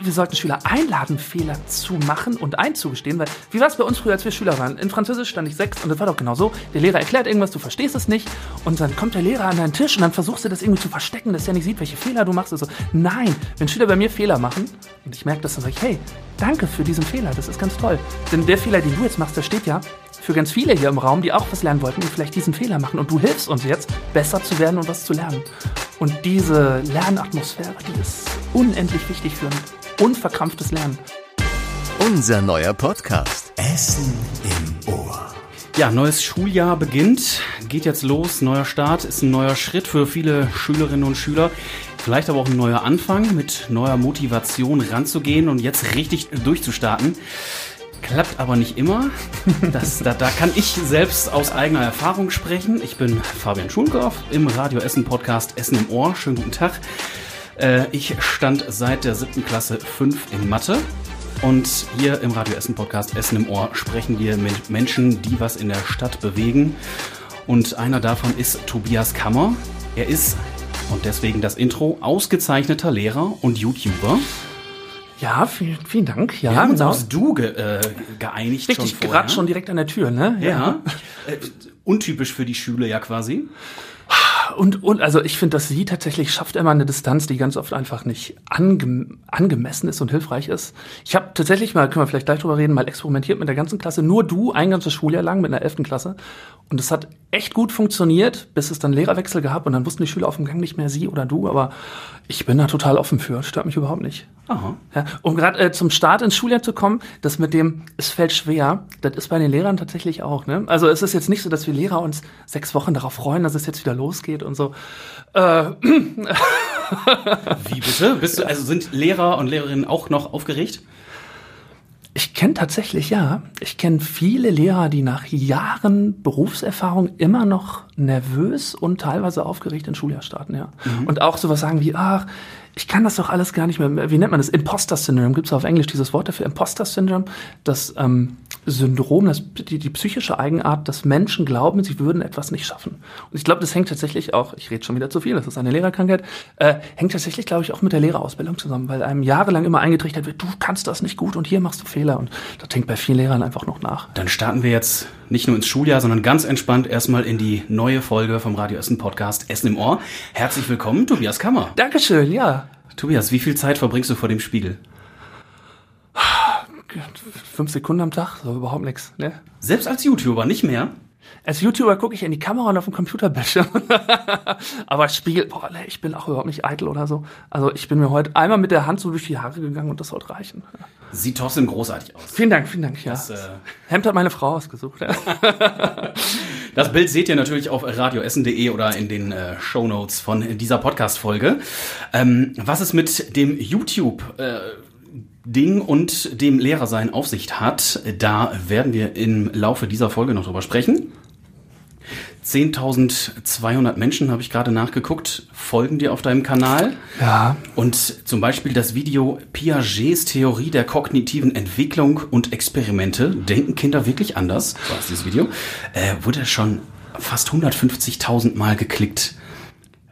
wir sollten Schüler einladen, Fehler zu machen und einzugestehen, weil wie war es bei uns früher, als wir Schüler waren? In Französisch stand ich sechs und das war doch genau so. Der Lehrer erklärt irgendwas, du verstehst es nicht und dann kommt der Lehrer an deinen Tisch und dann versuchst du das irgendwie zu verstecken, dass er nicht sieht, welche Fehler du machst. Also, nein, wenn Schüler bei mir Fehler machen und ich merke das, dann sage ich, hey, danke für diesen Fehler, das ist ganz toll. Denn der Fehler, den du jetzt machst, der steht ja für ganz viele hier im Raum, die auch was lernen wollten, die vielleicht diesen Fehler machen. Und du hilfst uns jetzt, besser zu werden und was zu lernen. Und diese Lernatmosphäre, die ist unendlich wichtig für ein unverkrampftes Lernen. Unser neuer Podcast. Essen im Ohr. Ja, neues Schuljahr beginnt, geht jetzt los, neuer Start, ist ein neuer Schritt für viele Schülerinnen und Schüler. Vielleicht aber auch ein neuer Anfang, mit neuer Motivation ranzugehen und jetzt richtig durchzustarten. Klappt aber nicht immer. Das, da, da kann ich selbst aus eigener Erfahrung sprechen. Ich bin Fabian Schulkopf im Radio Essen Podcast Essen im Ohr. Schönen guten Tag. Äh, ich stand seit der siebten Klasse 5 in Mathe. Und hier im Radio Essen Podcast Essen im Ohr sprechen wir mit Menschen, die was in der Stadt bewegen. Und einer davon ist Tobias Kammer. Er ist, und deswegen das Intro, ausgezeichneter Lehrer und YouTuber. Ja, vielen, vielen Dank. Ja, Wir haben uns genau. aufs Du ge, äh, geeinigt Richtig, schon vorher. gerade schon direkt an der Tür, ne? Ja. Äh, untypisch für die Schüler ja quasi. Und, und also ich finde, dass sie tatsächlich schafft immer eine Distanz, die ganz oft einfach nicht ange, angemessen ist und hilfreich ist. Ich habe tatsächlich mal, können wir vielleicht gleich drüber reden, mal experimentiert mit der ganzen Klasse. Nur du, ein ganzes Schuljahr lang mit einer elften Klasse. Und es hat echt gut funktioniert, bis es dann Lehrerwechsel gab und dann wussten die Schüler auf dem Gang nicht mehr sie oder du. Aber ich bin da total offen für. Stört mich überhaupt nicht. Aha. Ja, um gerade äh, zum Start ins Schuljahr zu kommen, das mit dem, es fällt schwer, das ist bei den Lehrern tatsächlich auch. Ne? Also es ist jetzt nicht so, dass wir Lehrer uns sechs Wochen darauf freuen, dass es jetzt wieder losgeht und so. Äh, Wie bitte? Bist du, also sind Lehrer und Lehrerinnen auch noch aufgeregt? ich kenne tatsächlich, ja, ich kenne viele Lehrer, die nach Jahren Berufserfahrung immer noch nervös und teilweise aufgeregt ins Schuljahr starten, ja. Und auch sowas sagen wie, ach, ich kann das doch alles gar nicht mehr. Wie nennt man das? Imposter-Syndrom. Gibt es auf Englisch dieses Wort dafür? Imposter-Syndrom. Das ähm, Syndrom, das, die, die psychische Eigenart, dass Menschen glauben, sie würden etwas nicht schaffen. Und ich glaube, das hängt tatsächlich auch, ich rede schon wieder zu viel, das ist eine Lehrerkrankheit, äh, hängt tatsächlich, glaube ich, auch mit der Lehrerausbildung zusammen, weil einem jahrelang immer eingetrichtert wird, du kannst das nicht gut und hier machst du Fehler. Und das hängt bei vielen Lehrern einfach noch nach. Dann starten wir jetzt nicht nur ins Schuljahr, sondern ganz entspannt erstmal in die neue Folge vom Radio Essen Podcast Essen im Ohr. Herzlich willkommen, Tobias Kammer. Dankeschön, ja. Tobias, wie viel Zeit verbringst du vor dem Spiegel? Fünf Sekunden am Tag, so überhaupt nichts. Ne? Selbst als YouTuber, nicht mehr? Als YouTuber gucke ich in die Kamera und auf den Computerbildschirm. Aber Spiegel, boah, ich bin auch überhaupt nicht eitel oder so. Also ich bin mir heute einmal mit der Hand so durch die Haare gegangen und das sollte reichen. Sieht trotzdem großartig aus. Vielen Dank, vielen Dank. Ja. Das, äh, Hemd hat meine Frau ausgesucht. Das Bild seht ihr natürlich auf radioessen.de oder in den äh, Show Notes von dieser Podcast-Folge. Ähm, was es mit dem YouTube äh, Ding und dem Lehrersein auf sich hat, da werden wir im Laufe dieser Folge noch drüber sprechen. 10.200 Menschen, habe ich gerade nachgeguckt, folgen dir auf deinem Kanal. ja. Und zum Beispiel das Video Piagets Theorie der kognitiven Entwicklung und Experimente. Denken Kinder wirklich anders? So heißt dieses Video. Äh, wurde schon fast 150.000 Mal geklickt.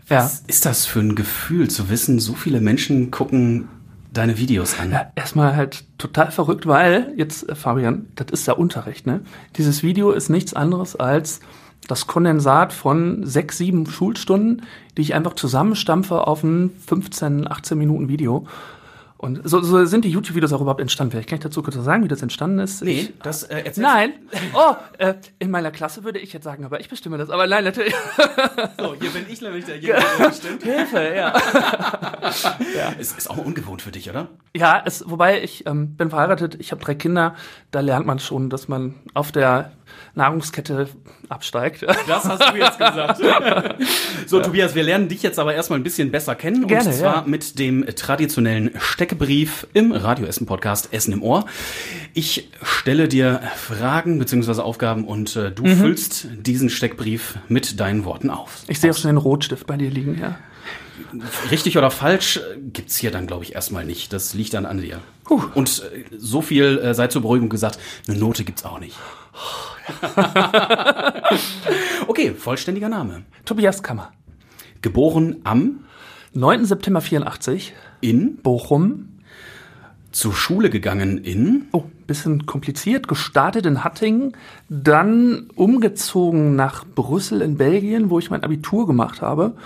Ja. Was ist das für ein Gefühl zu wissen, so viele Menschen gucken deine Videos an? Ja, erstmal halt total verrückt, weil, jetzt, äh, Fabian, das ist der Unterricht, ne? Dieses Video ist nichts anderes als das Kondensat von sechs, sieben Schulstunden, die ich einfach zusammenstampfe auf ein 15, 18 Minuten Video. Und so, so sind die YouTube-Videos auch überhaupt entstanden. Vielleicht kann ich dazu kurz sagen, wie das entstanden ist. Nee, Ich, das äh, erzählst nein. Oh, äh, in meiner Klasse würde ich jetzt sagen, aber ich bestimme das. Aber nein, natürlich. So, hier bin ich nämlich derjenige, der bestimmt. Hilfe, ja. Es ist auch ungewohnt für dich, oder? Ja, es, wobei ich ähm, bin verheiratet, ich habe drei Kinder, da lernt man schon, dass man auf der Nahrungskette absteigt. Das hast du jetzt gesagt. so, Tobias, wir lernen dich jetzt aber erstmal ein bisschen besser kennen. Gerne, und zwar ja. mit dem traditionellen Steckebrief im Radio Essen Podcast Essen im Ohr. Ich stelle dir Fragen bzw. Aufgaben und äh, du Mhm. füllst diesen Steckbrief mit deinen Worten auf. Ich sehe auch schon den Rotstift bei dir liegen, ja. Richtig oder falsch gibt's hier dann, glaube ich, erstmal nicht. Das liegt dann an dir. Puh. Und äh, so viel äh, sei zur Beruhigung gesagt, eine Note gibt's auch nicht. okay, vollständiger Name. Tobias Kammer. Geboren am 9. September 84, in Bochum. zur Schule gegangen in? Oh, bisschen kompliziert. Gestartet in Hattingen, dann umgezogen nach Brüssel in Belgien, wo ich mein Abitur gemacht habe.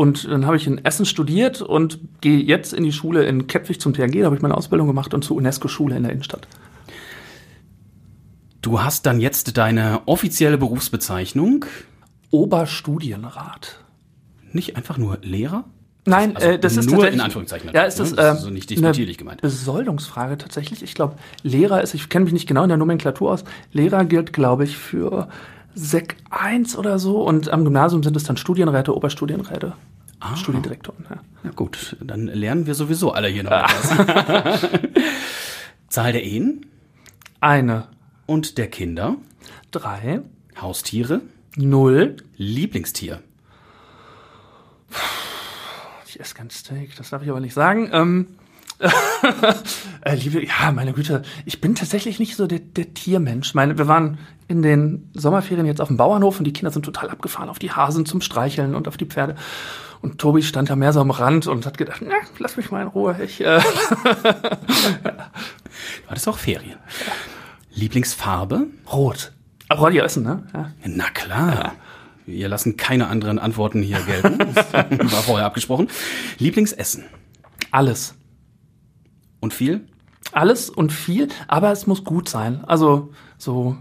Und dann habe ich in Essen studiert und gehe jetzt in die Schule in Kettwig zum THG. Da habe ich meine Ausbildung gemacht und zur UNESCO-Schule in der Innenstadt. Du hast dann jetzt deine offizielle Berufsbezeichnung. Oberstudienrat. Nicht einfach nur Lehrer? Nein, Also äh, das ist nur in Anführungszeichen Ja, ist natürlich, das, ne? Das ist so nicht despektierlich gemeint. Besoldungsfrage tatsächlich. Ich glaube, Lehrer ist, ich kenne mich nicht genau in der Nomenklatur aus. Lehrer gilt, glaube ich, für Sek 1 oder so und am Gymnasium sind es dann Studienräte, Oberstudienräte, Ah. Studiendirektoren. Ja. Na gut, dann lernen wir sowieso alle hier noch etwas. Zahl der Ehen Eine, und der Kinder, drei, Haustiere, null. Lieblingstier. Ich esse kein Steak, das darf ich aber nicht sagen. Ähm, äh, liebe, ja, meine Güte, ich bin tatsächlich nicht so der, der Tiermensch. Meine, wir waren in den Sommerferien jetzt auf dem Bauernhof und die Kinder sind total abgefahren auf die Hasen zum Streicheln und auf die Pferde. Und Tobi stand da mehr so am Rand und hat gedacht, na, lass mich mal in Ruhe. Ich, äh, Du hattest auch Ferien. Lieblingsfarbe? rot. Aber wollt ihr essen, ne? Ja. Na klar. Wir lassen keine anderen Antworten hier gelten. Das war vorher abgesprochen. Lieblingsessen. Alles. Und viel? Alles und viel, aber es muss gut sein. Also so,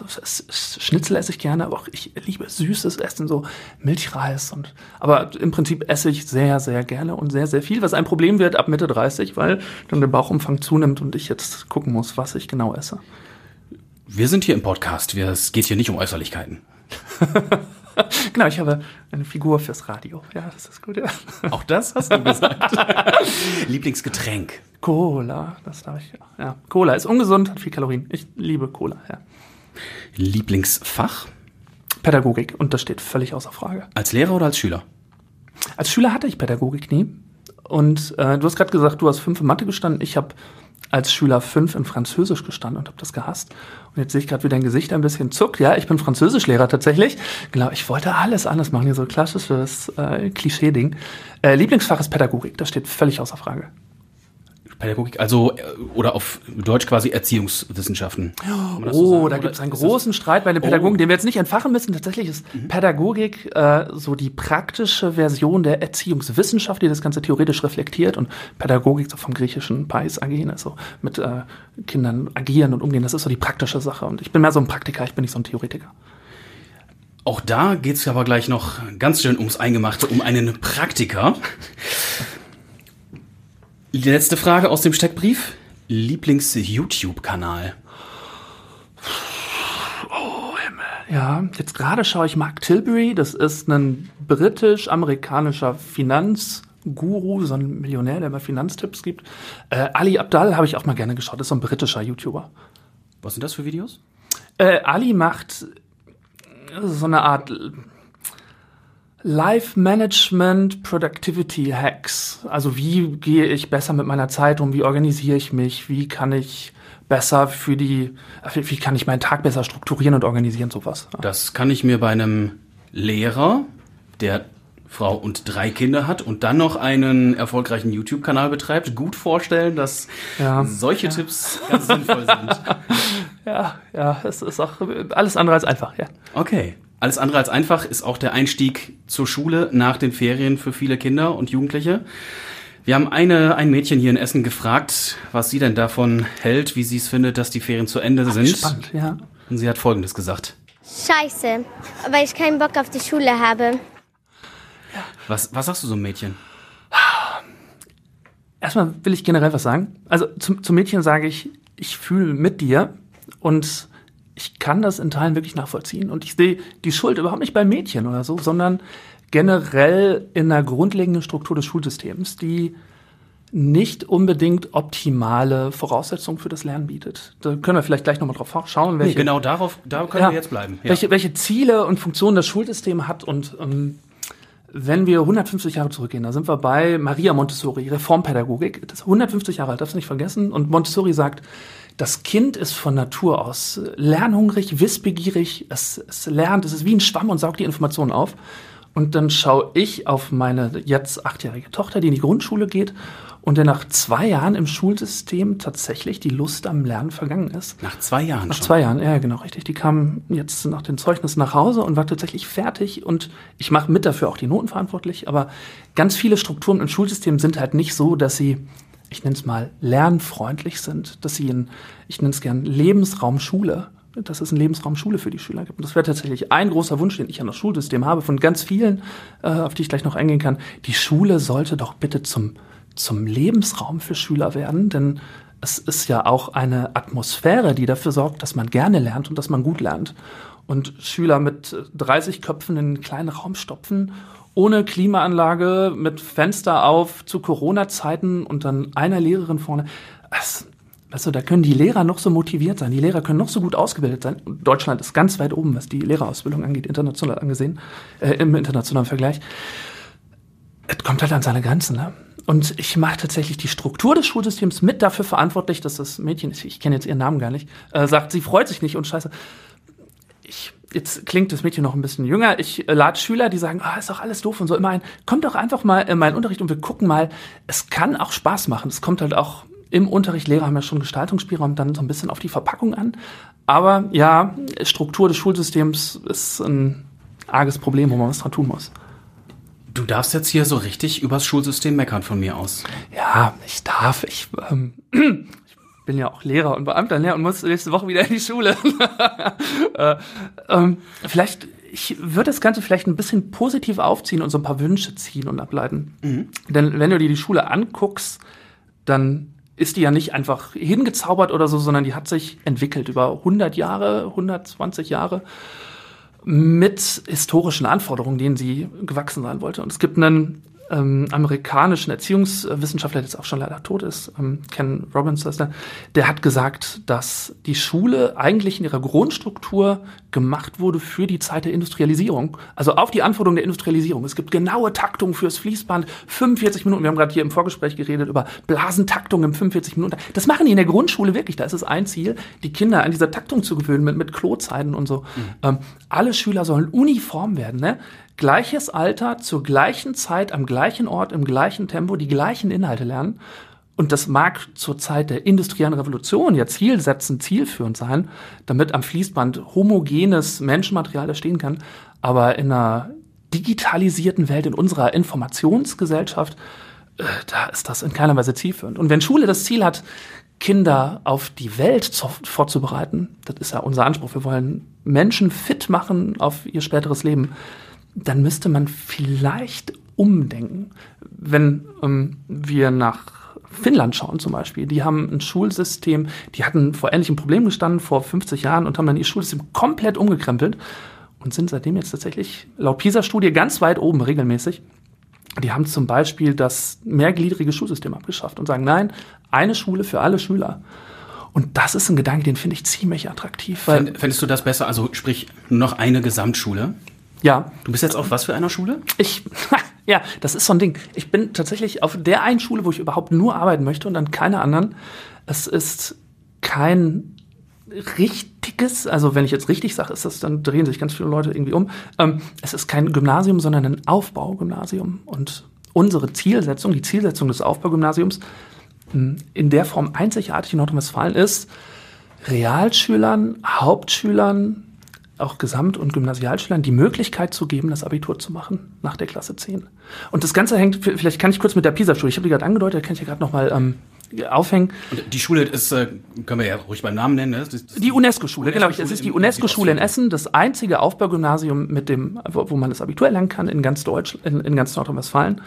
ach, Schnitzel esse ich gerne, aber auch ich liebe süßes Essen, so Milchreis und aber im Prinzip esse ich sehr, sehr gerne und sehr, sehr viel, was ein Problem wird ab Mitte 30, weil dann der Bauchumfang zunimmt und ich jetzt gucken muss, was ich genau esse. Wir sind hier im Podcast. Wir, es geht hier nicht um Äußerlichkeiten. Genau, ich habe eine Figur fürs Radio. Ja, das ist gut. Ja. Auch das hast du gesagt. Lieblingsgetränk. Cola, das darf ich. Ja. ja, Cola ist ungesund, hat viel Kalorien. Ich liebe Cola. Ja. Lieblingsfach. Pädagogik und das steht völlig außer Frage. Als Lehrer oder als Schüler? Als Schüler hatte ich Pädagogik nie. Und äh, du hast gerade gesagt, du hast fünf in Mathe gestanden. Ich habe als Schüler fünf in Französisch gestanden und habe das gehasst. Und jetzt sehe ich gerade, wie dein Gesicht ein bisschen zuckt. Ja, ich bin Französischlehrer tatsächlich. Genau, ich wollte alles anders machen, hier so klassisches äh, Klischee-Ding. Äh, Lieblingsfach ist Pädagogik, das steht völlig außer Frage. Pädagogik, also, äh, oder auf Deutsch quasi Erziehungswissenschaften. So Oh, sagen? da gibt es einen großen Streit bei den Pädagogen, Oh. den wir jetzt nicht entfachen müssen. Tatsächlich ist Pädagogik äh, so die praktische Version der Erziehungswissenschaft, die das Ganze theoretisch reflektiert. Und Pädagogik so vom griechischen Pais agieren, also mit äh, Kindern agieren und umgehen. Das ist so die praktische Sache. Und ich bin mehr so ein Praktiker, ich bin nicht so ein Theoretiker. Auch da geht's aber gleich noch ganz schön ums Eingemachte, um einen Praktiker. Die letzte Frage aus dem Steckbrief. Lieblings-YouTube-Kanal. Ja, jetzt gerade schaue ich Mark Tilbury, das ist ein britisch-amerikanischer Finanzguru, so ein Millionär, der immer Finanztipps gibt. Äh, Ali Abdal habe ich auch mal gerne geschaut, das ist so ein britischer YouTuber. Was sind das für Videos? Äh, Ali macht so eine Art Life Management Productivity Hacks. Also wie gehe ich besser mit meiner Zeit um? Wie organisiere ich mich? Wie kann ich besser für die, wie kann ich meinen Tag besser strukturieren und organisieren? Sowas. Das kann ich mir bei einem Lehrer, der Frau und drei Kinder hat und dann noch einen erfolgreichen YouTube-Kanal betreibt, gut vorstellen, dass Ja. solche Tipps ganz sinnvoll sind. Ja, ja, es ist auch alles andere als einfach, ja. Okay. Alles andere als einfach ist auch der Einstieg zur Schule nach den Ferien für viele Kinder und Jugendliche. Wir haben eine, ein Mädchen hier in Essen gefragt, was sie denn davon hält, wie sie es findet, dass die Ferien zu Ende sind. Spannend, ja. Und sie hat Folgendes gesagt. Scheiße, weil ich keinen Bock auf die Schule habe. Was, was sagst du so einem Mädchen? Erstmal will ich generell was sagen. Also zum, zum Mädchen sage ich, ich fühle mit dir und ich kann das in Teilen wirklich nachvollziehen. Und ich sehe die Schuld überhaupt nicht bei Mädchen oder so, sondern generell in der grundlegenden Struktur des Schulsystems, die nicht unbedingt optimale Voraussetzungen für das Lernen bietet. Da können wir vielleicht gleich nochmal drauf schauen, Nee, welche, genau darauf, da können Ja. wir jetzt bleiben. Ja. welche, welche Ziele und Funktionen das Schulsystem hat. Und ähm, wenn wir 150 Jahre zurückgehen, da sind wir bei Maria Montessori, Reformpädagogik. Das ist 150 Jahre alt, darfst du nicht vergessen. Und Montessori sagt, das Kind ist von Natur aus lernhungrig, wissbegierig, es, es lernt, es ist wie ein Schwamm und saugt die Informationen auf. Und dann schaue ich auf meine jetzt achtjährige Tochter, die in die Grundschule geht und der nach zwei Jahren im Schulsystem tatsächlich die Lust am Lernen vergangen ist. Nach zwei Jahren Nach schon. zwei Jahren, ja genau, richtig. Die kam jetzt nach den Zeugnissen nach Hause und war tatsächlich fertig und ich mache mit dafür auch die Noten verantwortlich, aber ganz viele Strukturen im Schulsystem sind halt nicht so, dass sie, ich nenne es mal, lernfreundlich sind, dass sie in, ich nenne es gern Lebensraum Schule, dass es einen Lebensraum Schule für die Schüler gibt. Und das wäre tatsächlich ein großer Wunsch, den ich an das Schulsystem habe, von ganz vielen, äh, auf die ich gleich noch eingehen kann. Die Schule sollte doch bitte zum, zum Lebensraum für Schüler werden, denn es ist ja auch eine Atmosphäre, die dafür sorgt, dass man gerne lernt und dass man gut lernt. Und Schüler mit 30 Köpfen in einen kleinen Raum stopfen, ohne Klimaanlage, mit Fenster auf, zu Corona-Zeiten und dann einer Lehrerin vorne. Das, weißt du, da können die Lehrer noch so motiviert sein, die Lehrer können noch so gut ausgebildet sein. Deutschland ist ganz weit oben, was die Lehrerausbildung angeht, international angesehen, äh, im internationalen Vergleich. Es kommt halt an seine Grenzen, ne? Und ich mache tatsächlich die Struktur des Schulsystems mit dafür verantwortlich, dass das Mädchen, ich, ich kenne jetzt ihren Namen gar nicht, äh, sagt, sie freut sich nicht und scheiße. Jetzt klingt das Mädchen noch ein bisschen jünger. Ich äh, lade Schüler, die sagen, ah, ist doch alles doof und so immer ein. Kommt doch einfach mal in meinen Unterricht und wir gucken mal. Es kann auch Spaß machen. Es kommt halt auch im Unterricht. Lehrer haben ja schon Gestaltungsspielraum dann so ein bisschen auf die Verpackung an. Aber ja, Struktur des Schulsystems ist ein arges Problem, wo man was dran tun muss. Du darfst jetzt hier so richtig übers Schulsystem meckern von mir aus. Ja, ich darf. Ich, ähm, ich bin ja auch Lehrer und Beamter ne, und muss nächste Woche wieder in die Schule. äh, ähm, vielleicht, ich würde das Ganze vielleicht ein bisschen positiv aufziehen und so ein paar Wünsche ziehen und ableiten. Denn wenn du dir die Schule anguckst, dann ist die ja nicht einfach hingezaubert oder so, sondern die hat sich entwickelt über 100 Jahre, 120 Jahre mit historischen Anforderungen, denen sie gewachsen sein wollte. Und es gibt einen ähm, amerikanischen Erziehungswissenschaftler, der jetzt auch schon leider tot ist, ähm, Ken Robbins, heißt der, der hat gesagt, dass die Schule eigentlich in ihrer Grundstruktur gemacht wurde für die Zeit der Industrialisierung. Also auf die Anforderungen der Industrialisierung. Es gibt genaue Taktungen fürs Fließband, 45 Minuten. Wir haben gerade hier im Vorgespräch geredet über Blasentaktung im 45 Minuten. Das machen die in der Grundschule wirklich. Da ist es ein Ziel, die Kinder an dieser Taktung zu gewöhnen mit, mit Klozeiten und so. Ähm, alle Schüler sollen uniform werden. Ne? Gleiches Alter, zur gleichen Zeit, am gleichen Ort, im gleichen Tempo, die gleichen Inhalte lernen. Und das mag zur Zeit der industriellen Revolution ja zielsetzend, zielführend sein, damit am Fließband homogenes Menschenmaterial entstehen kann. Aber in einer digitalisierten Welt, in unserer Informationsgesellschaft, äh, da ist das in keiner Weise zielführend. Und wenn Schule das Ziel hat, Kinder auf die Welt zu, vorzubereiten, das ist ja unser Anspruch, wir wollen Menschen fit machen auf ihr späteres Leben, dann müsste man vielleicht umdenken. Wenn ähm, wir nach Finnland schauen zum Beispiel, die haben ein Schulsystem, die hatten vor ähnlichen Problemen gestanden vor 50 Jahren und haben dann ihr Schulsystem komplett umgekrempelt und sind seitdem jetzt tatsächlich laut PISA-Studie ganz weit oben regelmäßig. Die haben zum Beispiel das mehrgliedrige Schulsystem abgeschafft und sagen, nein, eine Schule für alle Schüler. Und das ist ein Gedanke, den finde ich ziemlich attraktiv. Fändest du das besser? Also sprich, nur noch eine Gesamtschule? Ja, Du bist jetzt auf was für einer Schule? Ich, ja, das ist so ein Ding. Ich bin tatsächlich auf der einen Schule, wo ich überhaupt nur arbeiten möchte und an keiner anderen. Es ist kein richtiges, also wenn ich jetzt richtig sage, ist das, dann drehen sich ganz viele Leute irgendwie um. Ähm, es ist kein Gymnasium, sondern ein Aufbaugymnasium. Und unsere Zielsetzung, die Zielsetzung des Aufbaugymnasiums, mh, in der Form einzigartig in Nordrhein-Westfalen ist, Realschülern, Hauptschülern, auch Gesamt- und Gymnasialschülern die Möglichkeit zu geben, das Abitur zu machen nach der Klasse 10. Und das Ganze hängt, vielleicht kann ich kurz mit der PISA-Studie, ich habe die gerade angedeutet, da kann ich ja gerade nochmal ähm, aufhängen. Und die Schule ist, äh, können wir ja ruhig beim Namen nennen, ne? Die UNESCO-Schule, genau. Es ist die UNESCO-Schule in. Essen, das einzige Aufbaugymnasium, mit dem, wo, wo man das Abitur erlernen kann in ganz Deutsch, in, in ganz Nordrhein-Westfalen.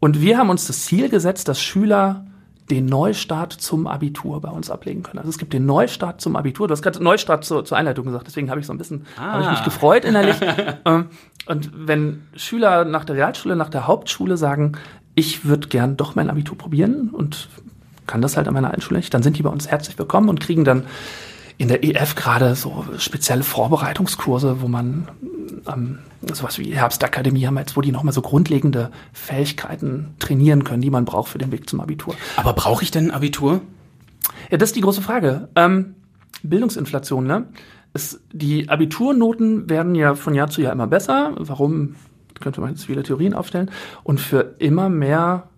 Und wir haben uns das Ziel gesetzt, dass Schüler den Neustart zum Abitur bei uns ablegen können. Also es gibt den Neustart zum Abitur. Du hast gerade Neustart zur, zur Einleitung gesagt, deswegen habe ich so ein bisschen, habe ich mich gefreut innerlich. Ähm, Und wenn Schüler nach der Realschule, nach der Hauptschule sagen, ich würde gern doch mein Abitur probieren und kann das halt an meiner alten Schule nicht, dann sind die bei uns herzlich willkommen und kriegen dann in der EF gerade so spezielle Vorbereitungskurse, wo man ähm, sowas wie Herbstakademie haben wir jetzt, wo die nochmal so grundlegende Fähigkeiten trainieren können, die man braucht für den Weg zum Abitur. Aber brauche ich denn ein Abitur? Ja, das ist die große Frage. Ähm, Bildungsinflation, ne? Es, die Abiturnoten werden ja von Jahr zu Jahr immer besser. Warum? Könnte man jetzt viele Theorien aufstellen. Und für immer mehr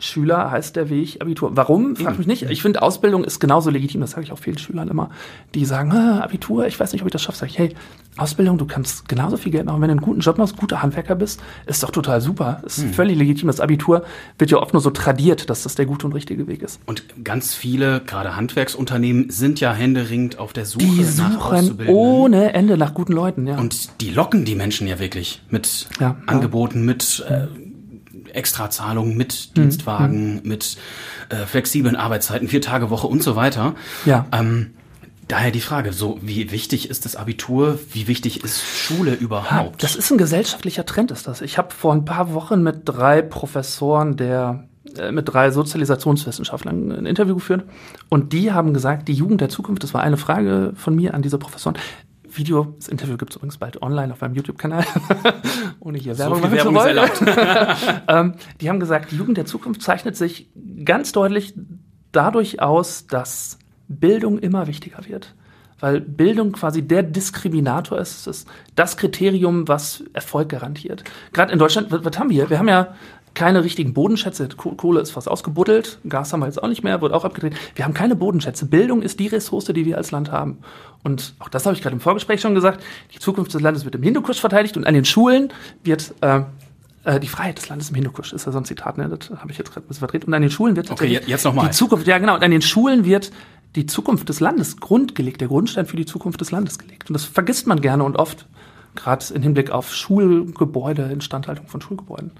Schüler heißt der Weg Abitur. Warum? Frag mich nicht. Ich finde, Ausbildung ist genauso legitim. Das sage ich auch vielen Schülern immer, die sagen, ah, Abitur, ich weiß nicht, ob ich das schaffe. Sag ich, hey, Ausbildung, du kannst genauso viel Geld machen. Wenn du einen guten Job machst, guter Handwerker bist, ist doch total super. Ist Hm. völlig legitim. Das Abitur wird ja oft nur so tradiert, dass das der gute und richtige Weg ist. Und ganz viele, gerade Handwerksunternehmen, sind ja händeringend auf der Suche Die nach suchen Auszubildenden. ohne Ende nach guten Leuten, ja. Und die locken die Menschen ja wirklich mit Ja, ja. Angeboten, mit äh, Extrazahlungen, mit Mhm. Dienstwagen, mit äh, flexiblen Arbeitszeiten, vier Tage Woche und so weiter. Ja. Ähm, daher die Frage, so wie wichtig ist das Abitur? Wie wichtig ist Schule überhaupt? Das ist ein gesellschaftlicher Trend, ist das. Ich habe vor ein paar Wochen mit drei Professoren der äh, mit drei Sozialisationswissenschaftlern ein Interview geführt und die haben gesagt, die Jugend der Zukunft, das war eine Frage von mir an diese Professoren. Video, das Interview gibt es übrigens bald online auf meinem YouTube-Kanal, ohne hier so Werbung zu Werbung erlaubt. ähm, die haben gesagt, die Jugend der Zukunft zeichnet sich ganz deutlich dadurch aus, dass Bildung immer wichtiger wird. Weil Bildung quasi der Diskriminator ist, ist das Kriterium, was Erfolg garantiert. Gerade in Deutschland, was, was haben wir? Wir haben ja keine richtigen Bodenschätze. Koh- Kohle ist fast ausgebuddelt, Gas haben wir jetzt auch nicht mehr, wird auch abgedreht. Wir haben keine Bodenschätze. Bildung ist die Ressource, die wir als Land haben. Und auch das habe ich gerade im Vorgespräch schon gesagt. Die Zukunft des Landes wird im Hindukusch verteidigt und an den Schulen wird äh, äh, die Freiheit des Landes im Hindukusch ist ja so ein Zitat, ne? das habe ich jetzt gerade ein bisschen verdreht. Und an den Schulen wird Okay, jetzt noch mal. die Zukunft, ja genau, und an den Schulen wird die Zukunft des Landes grundgelegt, der Grundstein für die Zukunft des Landes gelegt. Und das vergisst man gerne und oft, gerade im Hinblick auf Schulgebäude, Instandhaltung von Schulgebäuden.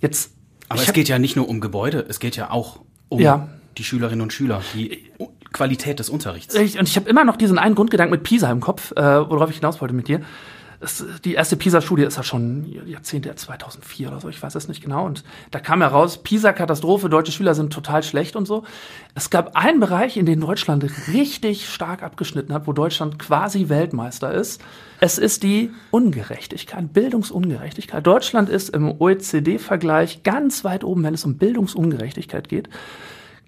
Jetzt, Aber es hab- geht ja nicht nur um Gebäude, es geht ja auch um Ja. die Schülerinnen und Schüler, die Qualität des Unterrichts. Ich, und ich habe immer noch diesen einen Grundgedanken mit Pisa im Kopf, äh, worauf ich hinaus wollte mit dir. Es, die erste Pisa-Studie ist ja schon Jahrzehnte 2004 oder so, ich weiß es nicht genau. Und da kam heraus, Pisa-Katastrophe, deutsche Schüler sind total schlecht und so. Es gab einen Bereich, in dem Deutschland richtig stark abgeschnitten hat, wo Deutschland quasi Weltmeister ist. Es ist die Ungerechtigkeit, Bildungsungerechtigkeit. Deutschland ist im OECD-Vergleich ganz weit oben, wenn es um Bildungsungerechtigkeit geht.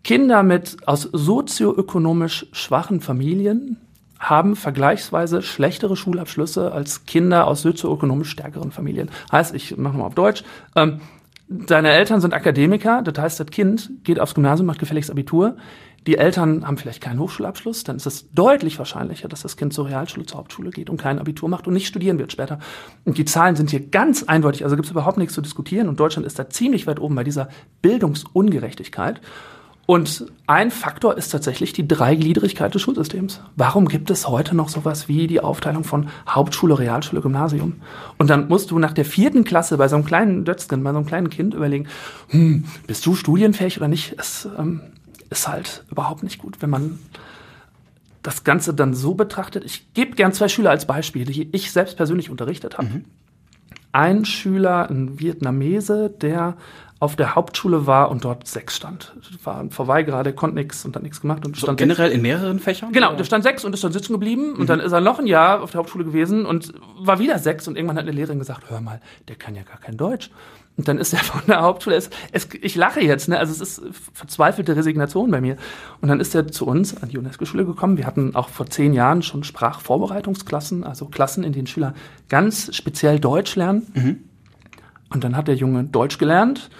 Kinder mit aus sozioökonomisch schwachen Familien haben vergleichsweise schlechtere Schulabschlüsse als Kinder aus sozioökonomisch stärkeren Familien. Heißt, ich mache mal auf Deutsch, ähm, deine Eltern sind Akademiker, das heißt, das Kind geht aufs Gymnasium, macht gefälligst Abitur. Die Eltern haben vielleicht keinen Hochschulabschluss, dann ist es deutlich wahrscheinlicher, dass das Kind zur Realschule, zur Hauptschule geht und kein Abitur macht und nicht studieren wird später. Und die Zahlen sind hier ganz eindeutig, also gibt es überhaupt nichts zu diskutieren und Deutschland ist da ziemlich weit oben bei dieser Bildungsungerechtigkeit. Und ein Faktor ist tatsächlich die Dreigliedrigkeit des Schulsystems. Warum gibt es heute noch sowas wie die Aufteilung von Hauptschule, Realschule, Gymnasium? Und dann musst du nach der vierten Klasse bei so einem kleinen Dötzgen, bei so einem kleinen Kind überlegen, hm, bist du studienfähig oder nicht? Es ähm, ist halt überhaupt nicht gut, wenn man das Ganze dann so betrachtet. Ich gebe gern zwei Schüler als Beispiel, die ich selbst persönlich unterrichtet habe. Ein Schüler, ein Vietnamese, der auf der Hauptschule war und dort sechs stand. War vorbei gerade, konnte nichts und hat nichts gemacht und So, stand generell in mehreren Fächern? Genau, der stand sechs und ist dann sitzen geblieben und dann ist er noch ein Jahr auf der Hauptschule gewesen und war wieder sechs und irgendwann hat eine Lehrerin gesagt, hör mal, der kann ja gar kein Deutsch. Und dann ist er von der Hauptschule, es, es, ich lache jetzt, ne? also es ist verzweifelte Resignation bei mir. Und dann ist er zu uns an die UNESCO-Schule gekommen. Wir hatten auch vor zehn Jahren schon Sprachvorbereitungsklassen, also Klassen, in denen Schüler ganz speziell Deutsch lernen. Und dann hat der Junge Deutsch gelernt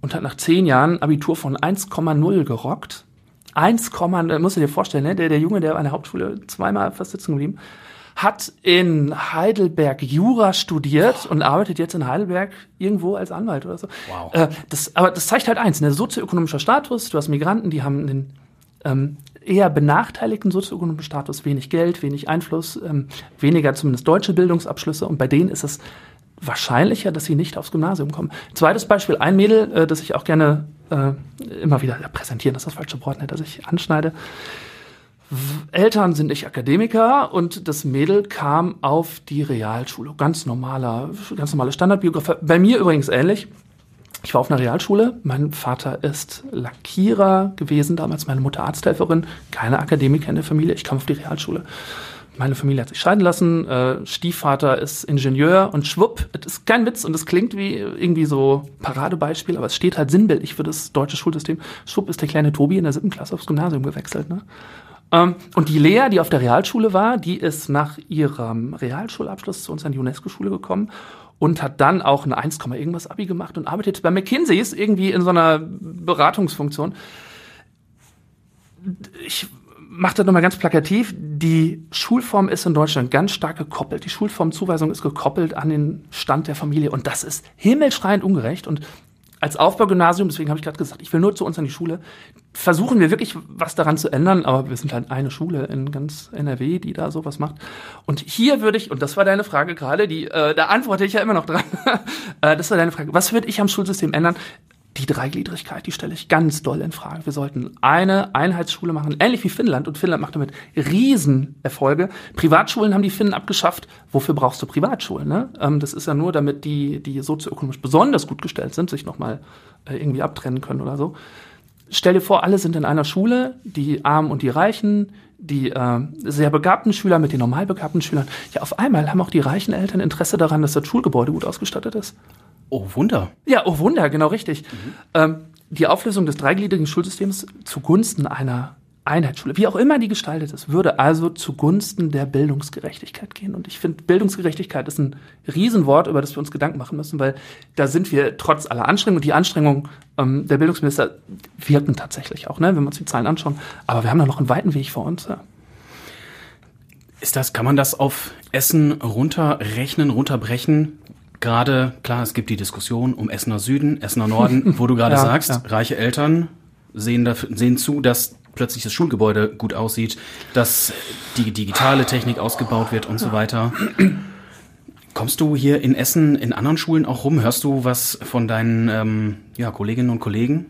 und hat nach zehn Jahren Abitur von 1,0 gerockt. 1, da musst du dir vorstellen, ne? der, der Junge, der an der Hauptschule zweimal fast sitzen geblieben, hat in Heidelberg Jura studiert und arbeitet jetzt in Heidelberg irgendwo als Anwalt oder so. Wow. Äh, das, aber das zeigt halt eins, ne? sozioökonomischer Status, du hast Migranten, die haben einen ähm, eher benachteiligten sozioökonomischen Status, wenig Geld, wenig Einfluss, ähm, weniger zumindest deutsche Bildungsabschlüsse und bei denen ist es wahrscheinlicher, dass sie nicht aufs Gymnasium kommen. Zweites Beispiel, ein Mädel, äh, das ich auch gerne äh, immer wieder präsentieren, das ist das falsche Wort, nicht, dass ich anschneide. Eltern sind nicht Akademiker und das Mädel kam auf die Realschule. Ganz normaler, ganz normale Standardbiografie. Bei mir übrigens ähnlich. Ich war auf einer Realschule. Mein Vater ist Lackierer gewesen, damals meine Mutter Arzthelferin. Keine Akademiker in der Familie. Ich kam auf die Realschule. Meine Familie hat sich scheiden lassen. Äh, Stiefvater ist Ingenieur und schwupp, es ist kein Witz und es klingt wie irgendwie so Paradebeispiel, aber es steht halt sinnbildlich für das deutsche Schulsystem. Schwupp ist der kleine Tobi in der siebten Klasse aufs Gymnasium gewechselt. Ne? Ähm, und die Lea, die auf der Realschule war, die ist nach ihrem Realschulabschluss zu uns an die UNESCO-Schule gekommen und hat dann auch ein 1, irgendwas Abi gemacht und arbeitet bei McKinsey's irgendwie in so einer Beratungsfunktion. Ich mache das nochmal ganz plakativ. Die Schulform ist in Deutschland ganz stark gekoppelt. Die Schulformzuweisung ist gekoppelt an den Stand der Familie und das ist himmelschreiend ungerecht und als Aufbaugymnasium, deswegen habe ich gerade gesagt, ich will nur zu uns an die Schule, versuchen wir wirklich was daran zu ändern, aber wir sind halt eine Schule in ganz NRW, die da sowas macht. Und hier würde ich, und das war deine Frage gerade, die, äh, da antworte ich ja immer noch dran, äh, das war deine Frage, was würde ich am Schulsystem ändern? Die Dreigliedrigkeit, die stelle ich ganz doll in Frage. Wir sollten eine Einheitsschule machen, ähnlich wie Finnland. Und Finnland macht damit Riesenerfolge. Privatschulen haben die Finnen abgeschafft. Wofür brauchst du Privatschulen? Ne? Ähm, das ist ja nur, damit die, die sozioökonomisch besonders gut gestellt sind, sich nochmal äh, irgendwie abtrennen können oder so. Stell dir vor, alle sind in einer Schule, die Armen und die Reichen, die äh, sehr begabten Schüler mit den normal begabten Schülern. Ja, auf einmal haben auch die reichen Eltern Interesse daran, dass das Schulgebäude gut ausgestattet ist. Oh, Wunder. Ja, oh, Wunder, genau richtig. Mhm. Ähm, die Auflösung des dreigliedrigen Schulsystems zugunsten einer Einheitsschule, wie auch immer die gestaltet ist, würde also zugunsten der Bildungsgerechtigkeit gehen. Und ich finde, Bildungsgerechtigkeit ist ein Riesenwort, über das wir uns Gedanken machen müssen, weil da sind wir trotz aller Anstrengungen, und die Anstrengungen ähm, der Bildungsminister wirken tatsächlich auch, ne, wenn wir uns die Zahlen anschauen. Aber wir haben da noch einen weiten Weg vor uns. Ja. Ist das, kann man das auf Essen runterrechnen, runterbrechen? Gerade, klar, es gibt die Diskussion um Essener Süden, Essener Norden, wo du gerade ja, sagst, ja. reiche Eltern sehen, da, sehen zu, dass plötzlich das Schulgebäude gut aussieht, dass die digitale Technik ausgebaut wird und so weiter. Kommst du hier in Essen in anderen Schulen auch rum? Hörst du was von deinen ähm, ja, Kolleginnen und Kollegen?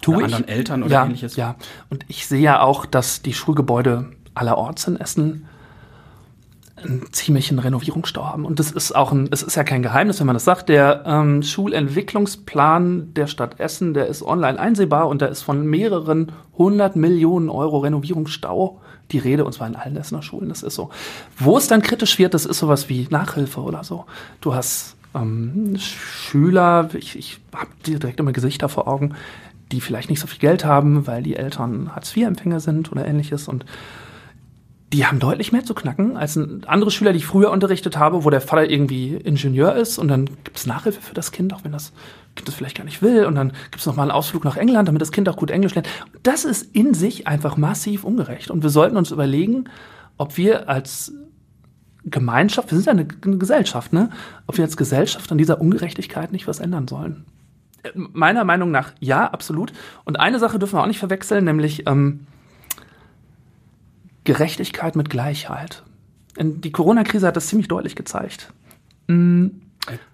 Tu oder ich? anderen Eltern oder ja, ähnliches? Ja, und ich sehe ja auch, dass die Schulgebäude allerorts in Essen einen ziemlichen Renovierungsstau haben. Und das ist auch ein, es ist ja kein Geheimnis, wenn man das sagt. Der ähm, Schulentwicklungsplan der Stadt Essen, der ist online einsehbar und da ist von mehreren hundert Millionen Euro Renovierungsstau die Rede, und zwar in allen Essener Schulen. Das ist so. Wo es dann kritisch wird, das ist sowas wie Nachhilfe oder so. Du hast ähm, Schüler, ich, ich habe direkt immer Gesichter vor Augen, die vielleicht nicht so viel Geld haben, weil die Eltern Hartz-IV-Empfänger sind oder ähnliches und die haben deutlich mehr zu knacken als andere Schüler, die ich früher unterrichtet habe, wo der Vater irgendwie Ingenieur ist und dann gibt es Nachhilfe für das Kind, auch wenn das Kind das vielleicht gar nicht will und dann gibt es nochmal einen Ausflug nach England, damit das Kind auch gut Englisch lernt. Das ist in sich einfach massiv ungerecht und wir sollten uns überlegen, ob wir als Gemeinschaft, wir sind ja eine, Gesellschaft, ne? ob wir als Gesellschaft an dieser Ungerechtigkeit nicht was ändern sollen. Äh, meiner Meinung nach ja, absolut. Und eine Sache dürfen wir auch nicht verwechseln, nämlich ähm, Gerechtigkeit mit Gleichheit. Die Corona-Krise hat das ziemlich deutlich gezeigt. Mhm.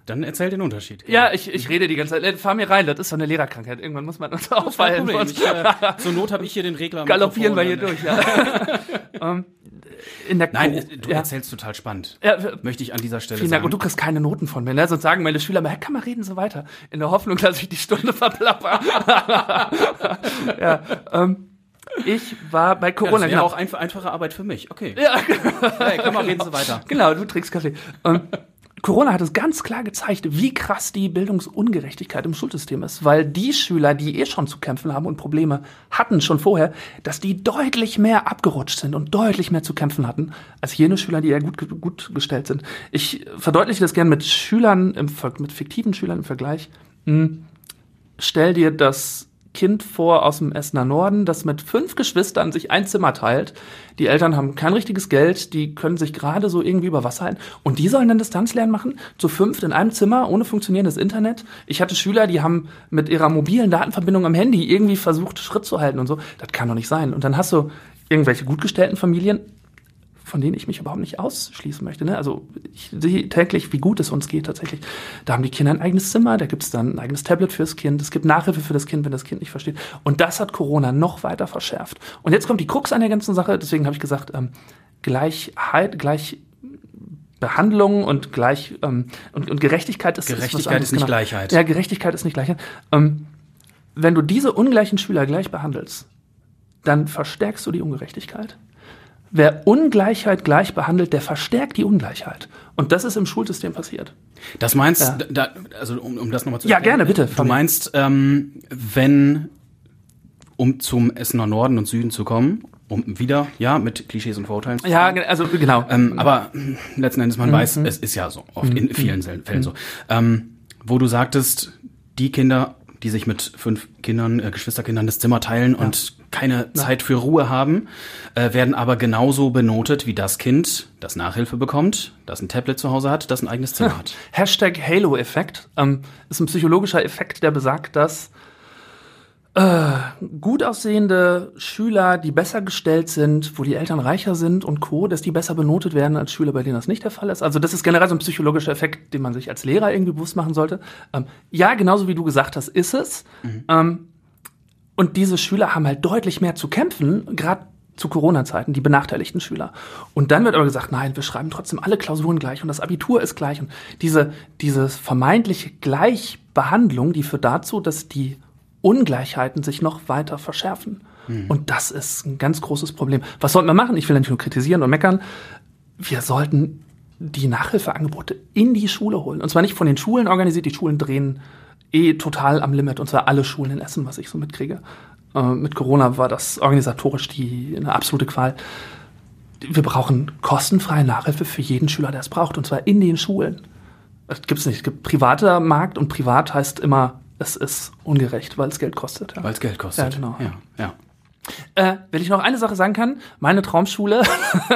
Dann erzähl den Unterschied. Ja, ich, ich rede die ganze Zeit. Fahr mir rein, das ist so eine Lehrerkrankheit. Irgendwann muss man uns auffallen. Ich, äh, zur Not habe ich hier den Regler. Galoppieren wir hier durch, ja. um, in der Nein, Co du ja. erzählst total spannend. Ja, Möchte ich an dieser Stelle vielen sagen. Dank. Und du kriegst keine Noten von mir, ne? Sonst sagen meine Schüler, mal, kann man reden so weiter. In der Hoffnung, dass ich die Stunde verplapper. ja, ähm, ich war bei Corona. Ja, das genau. auch ein, einfache Arbeit für mich. Okay. Ja, hey, komm mal, reden Sie weiter. Genau, du trinkst Kaffee. Ähm, Corona hat es ganz klar gezeigt, wie krass die Bildungsungerechtigkeit im Schulsystem ist, weil die Schüler, die eh schon zu kämpfen haben und Probleme hatten schon vorher, dass die deutlich mehr abgerutscht sind und deutlich mehr zu kämpfen hatten, als jene Schüler, die eher gut, gut gestellt sind. Ich verdeutliche das gern mit Schülern, im, mit fiktiven Schülern im Vergleich. Hm, stell dir das Kind vor aus dem Essener Norden, das mit fünf Geschwistern sich ein Zimmer teilt. Die Eltern haben kein richtiges Geld, die können sich gerade so irgendwie über Wasser halten. Und die sollen dann Distanzlernen machen, zu fünft in einem Zimmer, ohne funktionierendes Internet. Ich hatte Schüler, die haben mit ihrer mobilen Datenverbindung am Handy irgendwie versucht, Schritt zu halten und so. Das kann doch nicht sein. Und dann hast du irgendwelche gut gestellten Familien, von denen ich mich überhaupt nicht ausschließen möchte. Ne? Also ich sehe täglich, wie gut es uns geht tatsächlich. Da haben die Kinder ein eigenes Zimmer, da gibt es dann ein eigenes Tablet fürs Kind, es gibt Nachhilfe für das Kind, wenn das Kind nicht versteht. Und das hat Corona noch weiter verschärft. Und jetzt kommt die Krux an der ganzen Sache, deswegen habe ich gesagt, ähm, Gleichheit, gleich Behandlung und gleich ähm, und, und Gerechtigkeit ist Gerechtigkeit ist, ist nicht genau. Gleichheit. Ja, Gerechtigkeit ist nicht Gleichheit. Ähm, wenn du diese ungleichen Schüler gleich behandelst, dann verstärkst du die Ungerechtigkeit. Wer Ungleichheit gleich behandelt, der verstärkt die Ungleichheit. Und das ist im Schulsystem passiert. Das meinst, ja. da, also um, um das nochmal zu Ja, gerne, bitte. Du meinst, ähm, wenn, um zum Essener Norden und Süden zu kommen, um wieder, ja, mit Klischees und Vorurteilen. Ja, also genau. Ähm, aber letzten Endes, man weiß, es ist ja so, oft in vielen Fällen so. Ähm, wo du sagtest, die Kinder, die sich mit fünf Kindern, äh, Geschwisterkindern das Zimmer teilen und keine Zeit für Ruhe haben, äh, werden aber genauso benotet wie das Kind, das Nachhilfe bekommt, das ein Tablet zu Hause hat, das ein eigenes Zimmer hat. Hashtag Halo-Effekt ähm, ist ein psychologischer Effekt, der besagt, dass äh, gut aussehende Schüler, die besser gestellt sind, wo die Eltern reicher sind und Co., dass die besser benotet werden als Schüler, bei denen das nicht der Fall ist. Also das ist generell so ein psychologischer Effekt, den man sich als Lehrer irgendwie bewusst machen sollte. Ähm, ja, genauso wie du gesagt hast, ist es. Ähm, und diese Schüler haben halt deutlich mehr zu kämpfen, gerade zu Corona-Zeiten, die benachteiligten Schüler. Und dann wird aber gesagt, nein, wir schreiben trotzdem alle Klausuren gleich und das Abitur ist gleich. Und diese, diese vermeintliche Gleichbehandlung, die führt dazu, dass die Ungleichheiten sich noch weiter verschärfen. Und das ist ein ganz großes Problem. Was sollten wir machen? Ich will nicht nur kritisieren und meckern. Wir sollten die Nachhilfeangebote in die Schule holen. Und zwar nicht von den Schulen organisiert. Die Schulen drehen eh total am Limit. Und zwar alle Schulen in Essen, was ich so mitkriege. Äh, mit Corona war das organisatorisch die eine absolute Qual. Wir brauchen kostenfreie Nachhilfe für jeden Schüler, der es braucht. Und zwar in den Schulen. Das gibt's nicht. Es gibt privater Markt und privat heißt immer, es ist ungerecht, weil es Geld kostet. Ja. Weil es Geld kostet. Ja, genau. Ja, ja. Äh, wenn ich noch eine Sache sagen kann, meine Traumschule,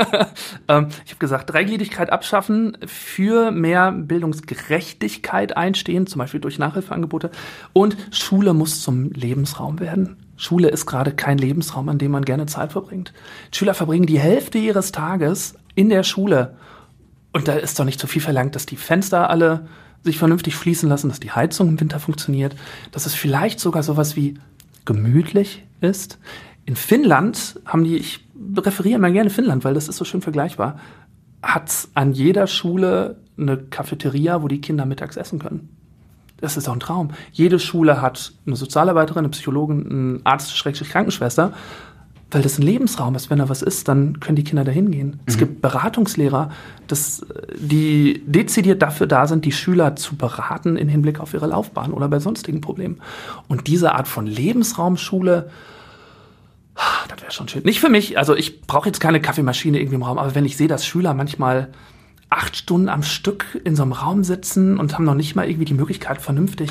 ähm, ich habe gesagt, Dreigliedrigkeit abschaffen, für mehr Bildungsgerechtigkeit einstehen, zum Beispiel durch Nachhilfeangebote. Und Schule muss zum Lebensraum werden. Schule ist gerade kein Lebensraum, an dem man gerne Zeit verbringt. Schüler verbringen die Hälfte ihres Tages in der Schule. Und da ist doch nicht zu viel verlangt, dass die Fenster alle sich vernünftig schließen lassen, dass die Heizung im Winter funktioniert, dass es vielleicht sogar sowas wie gemütlich ist. In Finnland haben die, ich referiere immer gerne Finnland, weil das ist so schön vergleichbar, hat an jeder Schule eine Cafeteria, wo die Kinder mittags essen können. Das ist doch ein Traum. Jede Schule hat eine Sozialarbeiterin, eine Psychologin, einen Arzt, Schrägstrich Krankenschwester, weil das ein Lebensraum ist. Wenn da was ist, dann können die Kinder da hingehen. Es gibt Beratungslehrer, das, die dezidiert dafür da sind, die Schüler zu beraten im Hinblick auf ihre Laufbahn oder bei sonstigen Problemen. Und diese Art von Lebensraumschule, das wäre schon schön. Nicht für mich, also ich brauche jetzt keine Kaffeemaschine irgendwie im Raum, aber wenn ich sehe, dass Schüler manchmal acht Stunden am Stück in so einem Raum sitzen und haben noch nicht mal irgendwie die Möglichkeit, vernünftig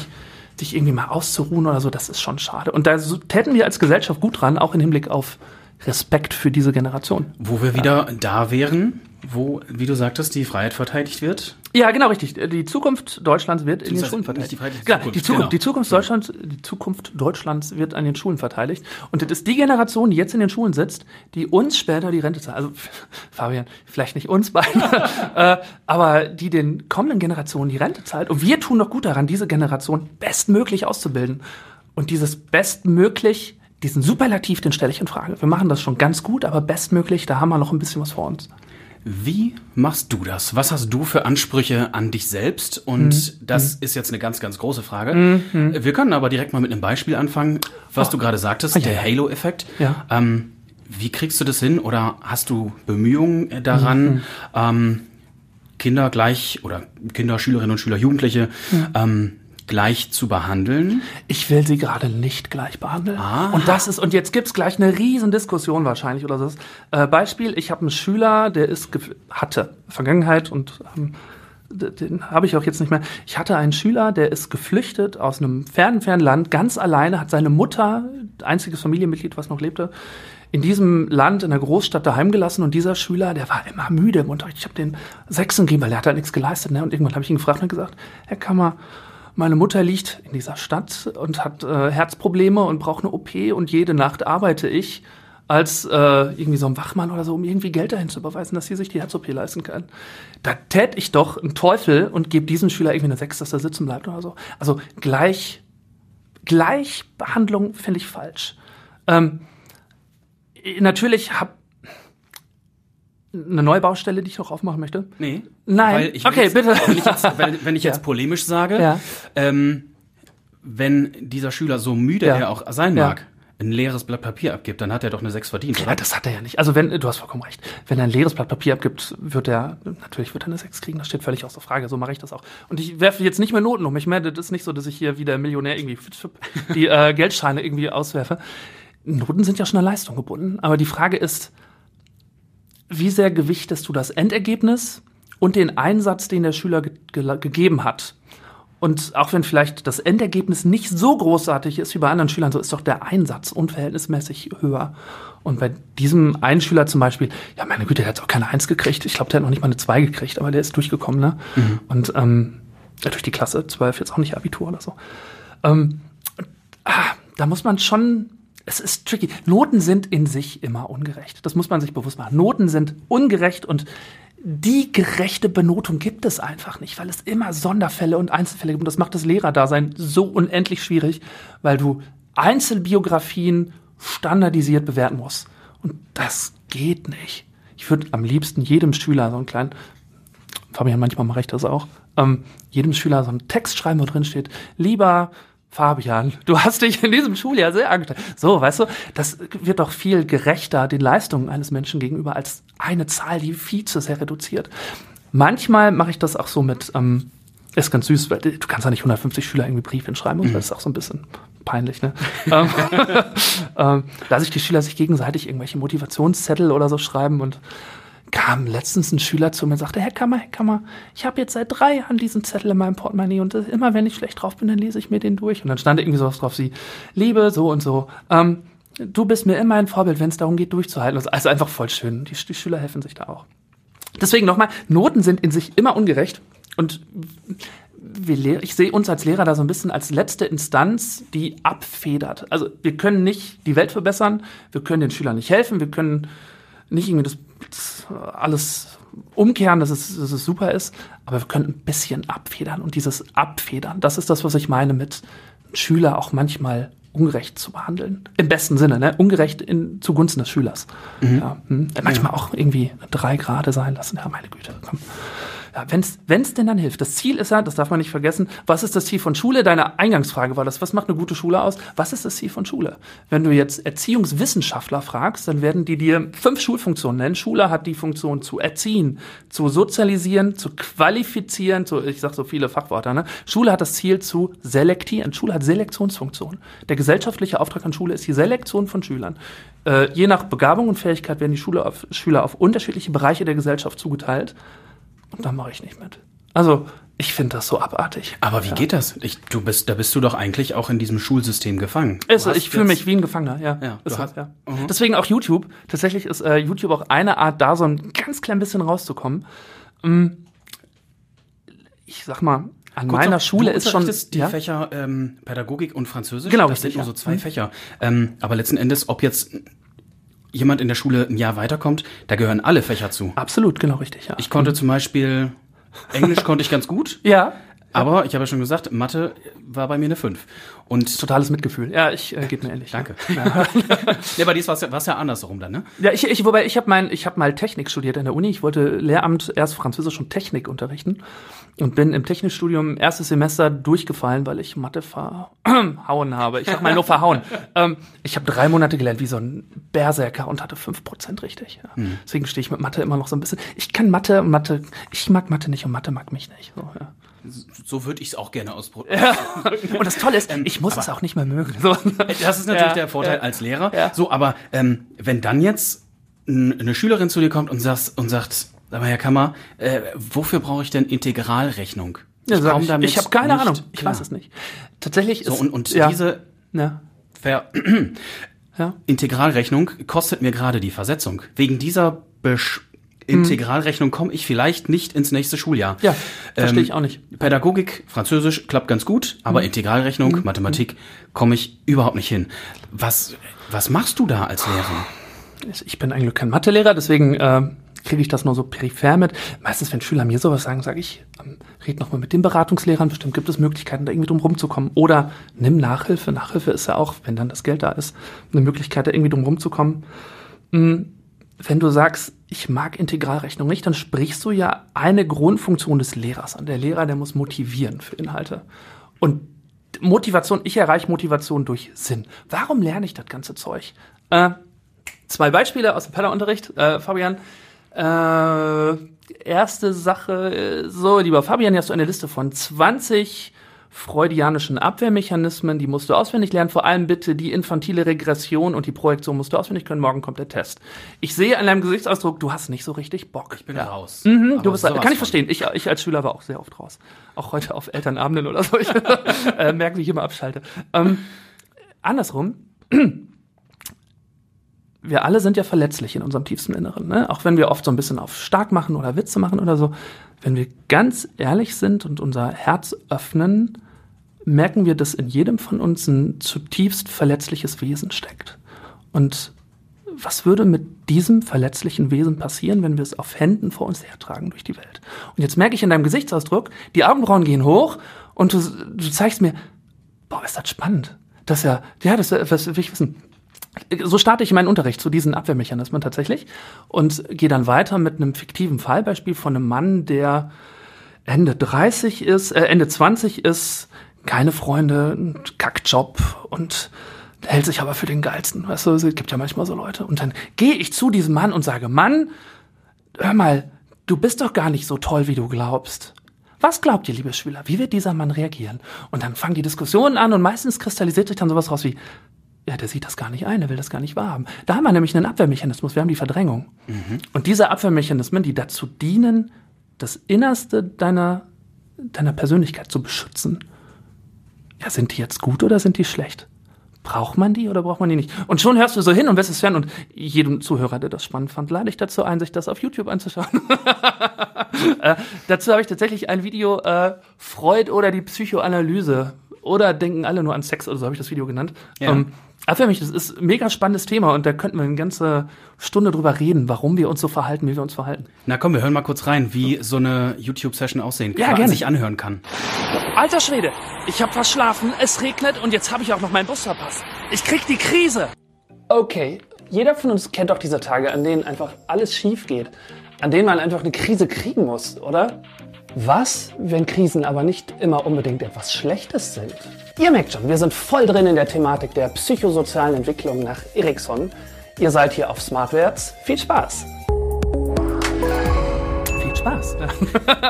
sich irgendwie mal auszuruhen oder so, das ist schon schade. Und da täten wir als Gesellschaft gut dran, auch im Hinblick auf Respekt für diese Generation. Wo wir wieder da wären, wo, wie du sagtest, die Freiheit verteidigt wird. Ja, genau, richtig. Die Zukunft Deutschlands wird in den Schulen verteidigt. die Freiheit, die genau, Zukunft, die Zukunft, genau. die Zukunft Deutschlands, die Zukunft Deutschlands wird an den Schulen verteidigt. Und das ist die Generation, die jetzt in den Schulen sitzt, die uns später die Rente zahlt. Also Fabian, vielleicht nicht uns beiden, äh, aber die den kommenden Generationen die Rente zahlt. Und wir tun doch gut daran, diese Generation bestmöglich auszubilden. Und dieses bestmöglich, diesen Superlativ, den stelle ich in Frage. Wir machen das schon ganz gut, aber bestmöglich, da haben wir noch ein bisschen was vor uns. Wie machst du das? Was hast du für Ansprüche an dich selbst? Und Mhm. das ist jetzt eine ganz, ganz große Frage. Wir können aber direkt mal mit einem Beispiel anfangen, was du gerade sagtest, Ah, ja, der. Halo-Effekt. Ja. Ähm, wie kriegst du das hin oder hast du Bemühungen äh, daran, Mhm. ähm, Kinder gleich oder Kinder, Schülerinnen und Schüler, Jugendliche ähm, gleich zu behandeln? Ich will sie gerade nicht gleich behandeln. Ah. Und das ist, und jetzt gibt's gleich eine riesen Diskussion wahrscheinlich oder so. Äh, Beispiel, ich habe einen Schüler, der ist hatte Vergangenheit und ähm, den habe ich auch jetzt nicht mehr. Ich hatte einen Schüler, der ist geflüchtet aus einem fernen, fernen Land, ganz alleine, hat seine Mutter, einziges Familienmitglied, was noch lebte, in diesem Land, in der Großstadt daheim gelassen und dieser Schüler, der war immer müde im Unterricht. Ich habe den Sechsen gegeben, weil er hat halt nichts geleistet. Ne? Und irgendwann habe ich ihn gefragt und gesagt, Herr Kammer, meine Mutter liegt in dieser Stadt und hat äh, Herzprobleme und braucht eine OP und jede Nacht arbeite ich als äh, irgendwie so ein Wachmann oder so, um irgendwie Geld dahin zu überweisen, dass sie sich die Herz-OP leisten kann. Da tät ich doch einen Teufel und gebe diesem Schüler irgendwie eine Sechs, dass er sitzen bleibt oder so. Also gleich, Gleichbehandlung finde ich falsch. Ähm, natürlich habe eine neue Baustelle, die ich noch aufmachen möchte. Nee. Nein. Weil ich Okay, jetzt, bitte. Wenn ich jetzt, wenn, wenn ich Ja. jetzt polemisch sage, Ja. ähm, wenn dieser Schüler so müde Ja. er auch sein Ja. mag, ein leeres Blatt Papier abgibt, dann hat er doch eine Sechs verdient, Ja, oder? das hat er ja nicht. Also wenn, du hast vollkommen recht. Wenn er ein leeres Blatt Papier abgibt, wird er, natürlich wird er eine 6 kriegen, das steht völlig außer Frage. So mache ich das auch. Und ich werfe jetzt nicht mehr Noten um. Ich meine, das ist nicht so, dass ich hier wieder Millionär irgendwie die äh, Geldscheine irgendwie auswerfe. Noten sind ja schon an Leistung gebunden, aber die Frage ist, wie sehr gewichtest du das Endergebnis und den Einsatz, den der Schüler ge ge gegeben hat? Und auch wenn vielleicht das Endergebnis nicht so großartig ist wie bei anderen Schülern, so ist doch der Einsatz unverhältnismäßig höher. Und bei diesem einen Schüler zum Beispiel, ja, meine Güte, der hat auch keine Eins gekriegt. Ich glaube, der hat noch nicht mal eine Zwei gekriegt, aber der ist durchgekommen, ne? Mhm. Und ähm, durch die Klasse, zwölf, jetzt auch nicht Abitur oder so. Ähm, ah, da muss man schon es ist tricky. Noten sind in sich immer ungerecht. Das muss man sich bewusst machen. Noten sind ungerecht und die gerechte Benotung gibt es einfach nicht, weil es immer Sonderfälle und Einzelfälle gibt. Und das macht das Lehrerdasein so unendlich schwierig, weil du Einzelbiografien standardisiert bewerten musst. Und das geht nicht. Ich würde am liebsten jedem Schüler so einen kleinen, Fabian manchmal mache ich das auch, ähm, jedem Schüler so einen Text schreiben, wo drin steht, lieber Fabian, du hast dich in diesem Schuljahr sehr angestrengt. So, weißt du, das wird doch viel gerechter den Leistungen eines Menschen gegenüber als eine Zahl, die viel zu sehr reduziert. Manchmal mache ich das auch so mit, ähm, ist ganz süß, weil du kannst ja nicht 150 Schüler irgendwie Brief hinschreiben, mhm. das ist auch so ein bisschen peinlich, ne? ähm, ähm, lasse ich die Schüler sich gegenseitig irgendwelche Motivationszettel oder so schreiben und kam letztens ein Schüler zu mir und sagte, Herr Kammer, Herr Kammer, ich habe jetzt seit drei Jahren diesen Zettel in meinem Portemonnaie und immer wenn ich schlecht drauf bin, dann lese ich mir den durch. Und dann stand irgendwie sowas drauf wie, Liebe, so und so. Ähm, du bist mir immer ein Vorbild, wenn es darum geht, durchzuhalten. Also einfach voll schön. Die, die Schüler helfen sich da auch. Deswegen nochmal, Noten sind in sich immer ungerecht und ich sehe uns als Lehrer da so ein bisschen als letzte Instanz, die abfedert. Also wir können nicht die Welt verbessern, wir können den Schülern nicht helfen, wir können nicht irgendwie das alles umkehren, dass es, dass es super ist, aber wir können ein bisschen abfedern. Und dieses Abfedern, das ist das, was ich meine mit Schüler auch manchmal ungerecht zu behandeln. Im besten Sinne, ne? Ungerecht in, zugunsten des Schülers. Mhm. Ja, hm. Manchmal ja. auch irgendwie drei Grade sein lassen. Ja, meine Güte. Komm. Ja, wenn es denn dann hilft. Das Ziel ist ja, das darf man nicht vergessen, was ist das Ziel von Schule? Deine Eingangsfrage war das, was macht eine gute Schule aus? Was ist das Ziel von Schule? Wenn du jetzt Erziehungswissenschaftler fragst, dann werden die dir fünf Schulfunktionen nennen. Schule hat die Funktion zu erziehen, zu sozialisieren, zu qualifizieren, zu, ich sag so viele Fachwörter, ne? Schule hat das Ziel zu selektieren. Schule hat Selektionsfunktion. Der gesellschaftliche Auftrag an Schule ist die Selektion von Schülern. Äh, je nach Begabung und Fähigkeit werden die Schule auf, Schüler auf unterschiedliche Bereiche der Gesellschaft zugeteilt. Und dann mache ich nicht mit. Also, ich finde das so abartig. Aber wie ja. geht das? Ich, du bist, da bist du doch eigentlich auch in diesem Schulsystem gefangen. Ist, ich fühle mich wie ein Gefangener, ja. ja, ist hast, ja. Uh -huh. Deswegen auch YouTube. Tatsächlich ist äh, YouTube auch eine Art, da so ein ganz klein bisschen rauszukommen. Ähm, ich sag mal, an Kurz meiner Schule ist schon die ja? Fächer ähm, Pädagogik und Französisch. Genau, das richtig, sind nur so zwei ja. Fächer. Ähm, aber letzten Endes, ob jetzt jemand in der Schule ein Jahr weiterkommt, da gehören alle Fächer zu. Absolut, genau richtig. Ja. Ich konnte zum Beispiel Englisch konnte ich ganz gut. Ja. Aber ich habe ja schon gesagt, Mathe war bei mir eine 5. Und totales Mitgefühl. Ja, ich äh, gebe mir ehrlich. Danke. Ja, ja bei dies war es ja, ja andersrum dann, ne? Ja, ich, ich wobei ich habe mein ich habe mal Technik studiert in der Uni. Ich wollte Lehramt erst Französisch und Technik unterrichten und bin im Technikstudium erstes Semester durchgefallen, weil ich Mathe verhauen habe. Ich sag mal nur verhauen. ähm, ich habe drei Monate gelernt wie so ein Berserker und hatte fünf Prozent richtig. Ja. Mhm. Deswegen stehe ich mit Mathe immer noch so ein bisschen. Ich kann Mathe, Mathe, ich mag Mathe nicht und Mathe mag mich nicht. So, ja so würde ich es auch gerne ausprobieren. Ja. Und das Tolle ist, ähm, ich muss es auch nicht mehr mögen. So. Das ist natürlich der Vorteil als Lehrer. So, aber ähm, wenn dann jetzt eine Schülerin zu dir kommt und, sagst, und sagt, mal, Herr Kammer, äh, wofür brauche ich denn Integralrechnung? Ich, ja, ich, ich habe keine Ahnung. Ich klar. weiß es nicht. Tatsächlich ist so, und, und diese Ver Integralrechnung kostet mir gerade die Versetzung. Wegen dieser Besch Integralrechnung komme ich vielleicht nicht ins nächste Schuljahr. Ja, verstehe ähm, ich auch nicht. Pädagogik, Französisch klappt ganz gut, aber mhm. Integralrechnung, mhm. Mathematik komme ich überhaupt nicht hin. Was, was machst du da als Lehrer? Ich bin eigentlich kein Mathelehrer, deswegen äh, kriege ich das nur so peripher mit. Meistens, wenn Schüler mir sowas sagen, sage ich, ähm, red noch mal mit den Beratungslehrern, bestimmt gibt es Möglichkeiten, da irgendwie drum rumzukommen. Oder nimm Nachhilfe. Nachhilfe ist ja auch, wenn dann das Geld da ist, eine Möglichkeit, da irgendwie drum rumzukommen. Mhm wenn du sagst, ich mag Integralrechnung nicht, dann sprichst du ja eine Grundfunktion des Lehrers an. Der Lehrer, der muss motivieren für Inhalte. Und Motivation, ich erreiche Motivation durch Sinn. Warum lerne ich das ganze Zeug? Äh, zwei Beispiele aus dem Pedderunterricht, äh, Fabian. Äh, erste Sache, so, lieber Fabian, hier hast du eine Liste von 20 freudianischen Abwehrmechanismen, die musst du auswendig lernen. Vor allem bitte die infantile Regression und die Projektion musst du auswendig können. Morgen kommt der Test. Ich sehe an deinem Gesichtsausdruck, du hast nicht so richtig Bock. Ich bin raus. Mhm, du bist, kann ich von. verstehen. Ich, ich als Schüler war auch sehr oft raus. Auch heute auf Elternabenden oder so. Ich äh, merke, wie ich immer abschalte. Ähm, andersrum. Wir alle sind ja verletzlich in unserem tiefsten Inneren. Ne? Auch wenn wir oft so ein bisschen auf stark machen oder Witze machen oder so. Wenn wir ganz ehrlich sind und unser Herz öffnen, merken wir, dass in jedem von uns ein zutiefst verletzliches Wesen steckt. Und was würde mit diesem verletzlichen Wesen passieren, wenn wir es auf Händen vor uns hertragen durch die Welt? Und jetzt merke ich in deinem Gesichtsausdruck, die Augenbrauen gehen hoch und du, du zeigst mir, boah, ist das spannend. Das ist ja, ja, das was will ich wissen. So starte ich meinen Unterricht zu diesen Abwehrmechanismen tatsächlich und gehe dann weiter mit einem fiktiven Fallbeispiel von einem Mann, der Ende 30 ist, äh, Ende 20 ist, keine Freunde, Kackjob und hält sich aber für den geilsten. Weißt du, es gibt ja manchmal so Leute. Und dann gehe ich zu diesem Mann und sage, Mann, hör mal, du bist doch gar nicht so toll, wie du glaubst. Was glaubt ihr, liebe Schüler, wie wird dieser Mann reagieren? Und dann fangen die Diskussionen an und meistens kristallisiert sich dann sowas raus wie, ja, der sieht das gar nicht ein, der will das gar nicht wahrhaben. Da haben wir nämlich einen Abwehrmechanismus, wir haben die Verdrängung. Und diese Abwehrmechanismen, die dazu dienen, das Innerste deiner, deiner Persönlichkeit zu beschützen, ja, sind die jetzt gut oder sind die schlecht? Braucht man die oder braucht man die nicht? Und schon hörst du so hin und wirst es fern. Und jedem Zuhörer, der das spannend fand, lade ich dazu ein, sich das auf YouTube anzuschauen. äh, dazu habe ich tatsächlich ein Video, äh, Freud oder die Psychoanalyse. Oder denken alle nur an Sex oder so habe ich das Video genannt. Ja. Ähm, aber für mich, das ist ein mega spannendes Thema und da könnten wir eine ganze Stunde drüber reden, warum wir uns so verhalten, wie wir uns verhalten. Na komm, wir hören mal kurz rein, wie so eine YouTube-Session aussehen Ja, kann, gerne. sich anhören kann. Alter Schwede, ich hab verschlafen, es regnet und jetzt habe ich auch noch meinen Bus verpasst. Ich krieg die Krise. Okay, jeder von uns kennt doch diese Tage, an denen einfach alles schief geht. An denen man einfach eine Krise kriegen muss, oder? Was, wenn Krisen aber nicht immer unbedingt etwas Schlechtes sind? Ihr merkt schon, wir sind voll drin in der Thematik der psychosozialen Entwicklung nach Erikson. Ihr seid hier auf Smartwärts. Viel Spaß! Viel Spaß.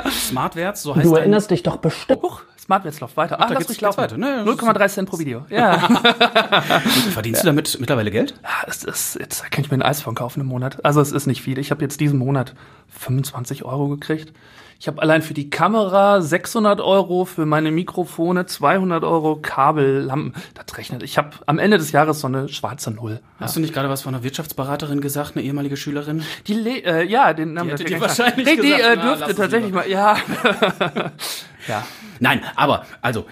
Smartwärts, so heißt Du dein- erinnerst dich doch bestimmt. Smartwärts läuft weiter. Ach, da lass mich laufen. weiter, ne? 0,3 Cent pro Video. Ja. Verdienst du damit mittlerweile Geld? Ja, es ist, jetzt kann ich mir ein Eis von kaufen im Monat. Also es ist nicht viel. Ich habe jetzt diesen Monat 25 Euro gekriegt. Ich habe allein für die Kamera 600 Euro, für meine Mikrofone 200 Euro, Kabel, Lampen. Das rechnet. Ich habe am Ende des Jahres so eine schwarze Null. Hast du nicht gerade was von einer Wirtschaftsberaterin gesagt, eine ehemalige Schülerin? Die, Le äh, ja, den Namen Die nicht wahrscheinlich sagen. Die, die gesagt, äh, na, dürfte es tatsächlich mal, ja. ja. Nein, aber also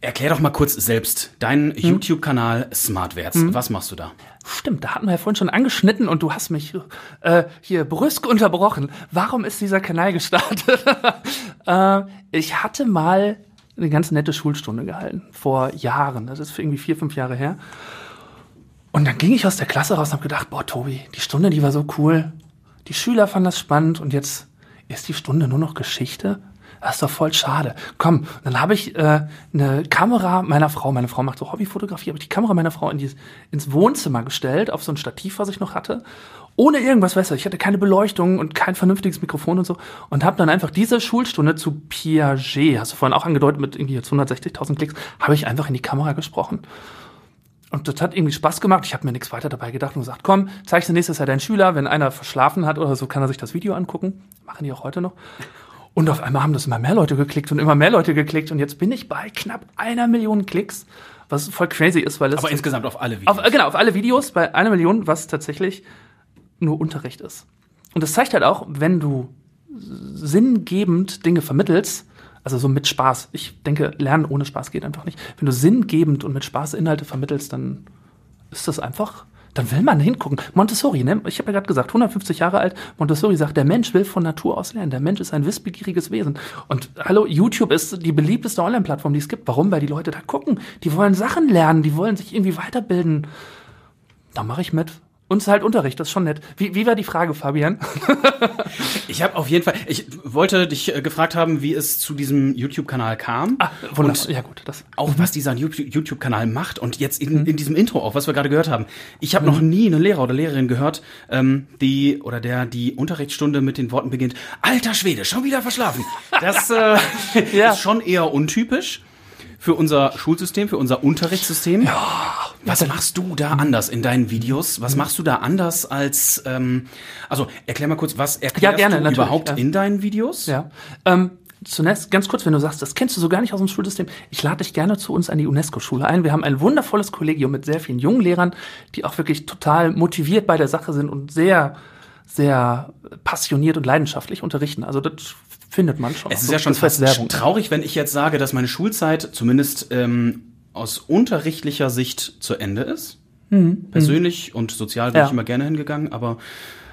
erklär doch mal kurz selbst deinen YouTube-Kanal Smartwärts. Was machst du da? Stimmt, da hatten wir ja vorhin schon angeschnitten und du hast mich äh, hier brüsk unterbrochen. Warum ist dieser Kanal gestartet? äh, ich hatte mal eine ganz nette Schulstunde gehalten, vor Jahren. Das ist irgendwie vier, fünf Jahre her. Und dann ging ich aus der Klasse raus und habe gedacht, boah, Tobi, die Stunde, die war so cool. Die Schüler fanden das spannend und jetzt ist die Stunde nur noch Geschichte. Das ist doch voll schade. Komm, dann habe ich äh, eine Kamera meiner Frau, meine Frau macht so Hobbyfotografie, habe ich die Kamera meiner Frau in die, ins Wohnzimmer gestellt, auf so ein Stativ, was ich noch hatte. Ohne irgendwas, weißt du, ich hatte keine Beleuchtung und kein vernünftiges Mikrofon und so. Und habe dann einfach diese Schulstunde zu Piaget, hast du vorhin auch angedeutet, mit irgendwie jetzt 160.000 Klicks, habe ich einfach in die Kamera gesprochen. Und das hat irgendwie Spaß gemacht. Ich habe mir nichts weiter dabei gedacht und gesagt, komm, zeigst du nächstes Jahr deinen Schüler. Wenn einer verschlafen hat oder so, kann er sich das Video angucken. Machen die auch heute noch. Und auf einmal haben das immer mehr Leute geklickt und immer mehr Leute geklickt. Und jetzt bin ich bei knapp einer Million Klicks, was voll crazy ist, weil es Aber insgesamt auf alle Videos. auf, genau, auf alle Videos bei einer Million, was tatsächlich nur Unterricht ist. Und das zeigt halt auch, wenn du sinngebend Dinge vermittelst, also so mit Spaß. Ich denke, Lernen ohne Spaß geht einfach nicht. Wenn du sinngebend und mit Spaß Inhalte vermittelst, dann ist das einfach, dann will man hingucken. Montessori, ne? ich habe ja gerade gesagt, 150 Jahre alt, Montessori sagt, der Mensch will von Natur aus lernen. Der Mensch ist ein wissbegieriges Wesen. Und hallo, YouTube ist die beliebteste Online-Plattform, die es gibt. Warum? Weil die Leute da gucken. Die wollen Sachen lernen, die wollen sich irgendwie weiterbilden. Da mache ich mit. Und es ist halt Unterricht, das ist schon nett. Wie, wie war die Frage, Fabian? Ich habe auf jeden Fall, ich wollte dich äh, gefragt haben, wie es zu diesem YouTube-Kanal kam. Ah, wunderbar. Und ja gut, das. auch was dieser YouTube- YouTube-Kanal macht und jetzt in, in diesem Intro auch, was wir gerade gehört haben. Ich habe noch nie eine Lehrer oder Lehrerin gehört, ähm, die oder der die Unterrichtsstunde mit den Worten beginnt: Alter Schwede, schon wieder verschlafen. Das äh, Ja. ist schon eher untypisch. Für unser Schulsystem, für unser Unterrichtssystem. Ja. Was machst du da anders in deinen Videos? Was machst du da anders als, ähm, also erklär mal kurz, was erklärst Ja, gerne, du überhaupt ja. in deinen Videos? Ja. Ähm, zunächst ganz kurz, wenn du sagst, das kennst du so gar nicht aus dem Schulsystem, ich lade dich gerne zu uns an die UNESCO-Schule ein. Wir haben ein wundervolles Kollegium mit sehr vielen jungen Lehrern, die auch wirklich total motiviert bei der Sache sind und sehr, sehr passioniert und leidenschaftlich unterrichten. Also das findet man schon. Es ist ja schon fast traurig, wenn ich jetzt sage, dass meine Schulzeit zumindest ähm, aus unterrichtlicher Sicht zu Ende ist. Persönlich und sozial bin Mhm. Ja. ich immer gerne hingegangen, aber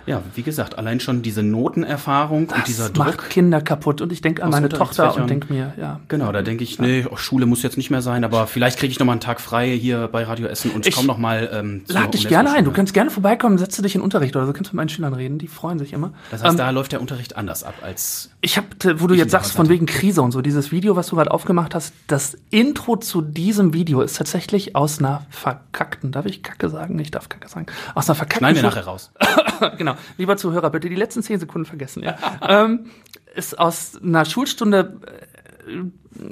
ja, wie gesagt, allein schon diese Notenerfahrung und Das dieser macht Druck. Kinder kaputt und ich denke an meine Tochter und denke mir, ja. Genau, da denke ich, nee, oh, Schule muss jetzt nicht mehr sein, aber vielleicht kriege ich noch mal einen Tag frei hier bei Radio Essen und Ich komm noch mal ähm, zur Lad dich gerne ein. Du kannst gerne vorbeikommen, setze dich in Unterricht oder du kannst mit meinen Schülern reden. Die freuen sich immer. Das heißt, Ähm, da läuft der Unterricht anders ab als Ich habe, wo du jetzt sagst, von wegen Krise und so, dieses Video, was du gerade aufgemacht hast, das Intro zu diesem Video ist tatsächlich aus einer verkackten, darf ich Kacke sagen? Ich darf Kacke sagen. Aus einer verkackten. Schneiden wir nachher raus. Genau. Lieber Zuhörer, bitte die letzten zehn Sekunden vergessen, ja. ähm, ist aus einer Schulstunde äh,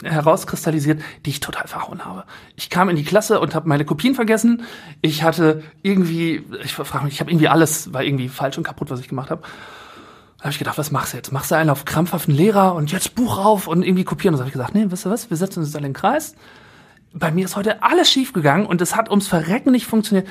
herauskristallisiert, die ich total verhauen habe. Ich kam in die Klasse und habe meine Kopien vergessen. Ich hatte irgendwie, ich frage mich, ich habe irgendwie alles, war irgendwie falsch und kaputt, was ich gemacht habe. Da habe ich gedacht, was machst du jetzt? Machst du einen auf krampfhaften Lehrer und jetzt Buch rauf und irgendwie kopieren? Und so habe ich gesagt, nee, wisst ihr was? Wir setzen uns jetzt alle in den Kreis. Bei mir ist heute alles schief gegangen und es hat ums Verrecken nicht funktioniert.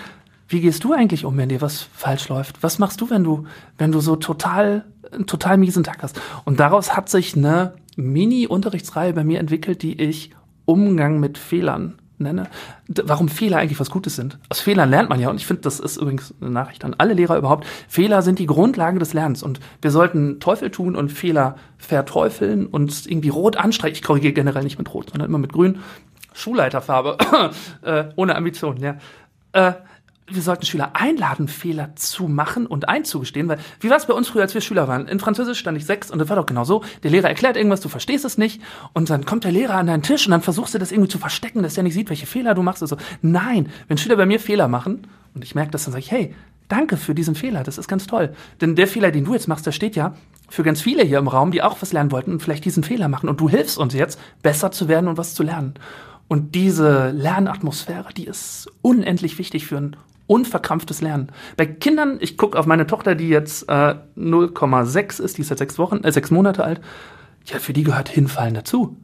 Wie gehst du eigentlich um, wenn dir was falsch läuft? Was machst du, wenn du, wenn du so total, total miesen Tag hast? Und daraus hat sich eine Mini-Unterrichtsreihe bei mir entwickelt, die ich Umgang mit Fehlern nenne. D warum Fehler eigentlich was Gutes sind. Aus Fehlern lernt man ja, und ich finde, das ist übrigens eine Nachricht an alle Lehrer überhaupt. Fehler sind die Grundlage des Lernens und wir sollten Teufel tun und Fehler verteufeln und irgendwie rot anstreichen. Ich korrigiere generell nicht mit rot, sondern immer mit grün. Schulleiterfarbe, äh, ohne Ambition, ja. Äh, wir sollten Schüler einladen, Fehler zu machen und einzugestehen, weil wie war es bei uns früher, als wir Schüler waren? In Französisch stand ich sechs und das war doch genau so. Der Lehrer erklärt irgendwas, du verstehst es nicht und dann kommt der Lehrer an deinen Tisch und dann versuchst du das irgendwie zu verstecken, dass der nicht sieht, welche Fehler du machst. Also nein, wenn Schüler bei mir Fehler machen und ich merke das, dann sage ich, hey, danke für diesen Fehler, das ist ganz toll. Denn der Fehler, den du jetzt machst, der steht ja für ganz viele hier im Raum, die auch was lernen wollten und vielleicht diesen Fehler machen und du hilfst uns jetzt, besser zu werden und was zu lernen. Und diese Lernatmosphäre, die ist unendlich wichtig für ein unverkrampftes Lernen. Bei Kindern, ich gucke auf meine Tochter, die jetzt äh, 0,6 ist, die ist jetzt sechs Wochen, äh, sechs Monate alt. Ja, für die gehört Hinfallen dazu.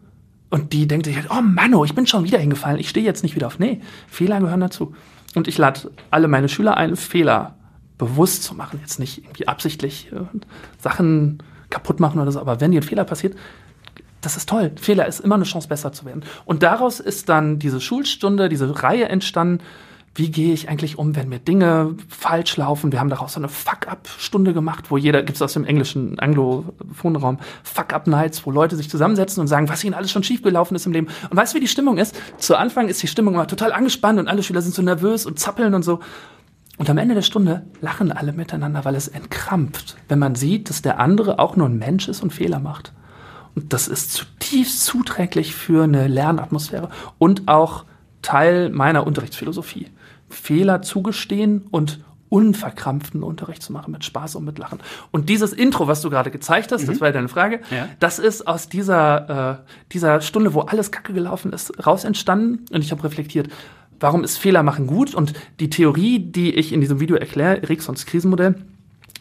Und die denkt sich halt, oh Manno, ich bin schon wieder hingefallen, ich stehe jetzt nicht wieder auf. Nee, Fehler gehören dazu. Und ich lade alle meine Schüler ein, Fehler bewusst zu machen. Jetzt nicht irgendwie absichtlich äh, Sachen kaputt machen oder so, aber wenn dir ein Fehler passiert, das ist toll. Fehler ist immer eine Chance, besser zu werden. Und daraus ist dann diese Schulstunde, diese Reihe entstanden. Wie gehe ich eigentlich um, wenn mir Dinge falsch laufen? Wir haben daraus so eine Fuck-up-Stunde gemacht, wo jeder, gibt's aus dem englischen Anglophonraum, Fuck-up-Nights, wo Leute sich zusammensetzen und sagen, was ihnen alles schon schiefgelaufen ist im Leben. Und weißt du, wie die Stimmung ist? Zu Anfang ist die Stimmung immer total angespannt und alle Schüler sind so nervös und zappeln und so. Und am Ende der Stunde lachen alle miteinander, weil es entkrampft, wenn man sieht, dass der andere auch nur ein Mensch ist und Fehler macht. Und das ist zutiefst zuträglich für eine Lernatmosphäre und auch Teil meiner Unterrichtsphilosophie. Fehler zugestehen und unverkrampften Unterricht zu machen mit Spaß und mit Lachen. Und dieses Intro, was du gerade gezeigt hast, das war ja deine Frage, Ja. das ist aus dieser, äh, dieser Stunde, wo alles kacke gelaufen ist, raus entstanden. Und ich habe reflektiert, warum ist Fehler machen gut? Und die Theorie, die ich in diesem Video erkläre, Eriksons Krisenmodell,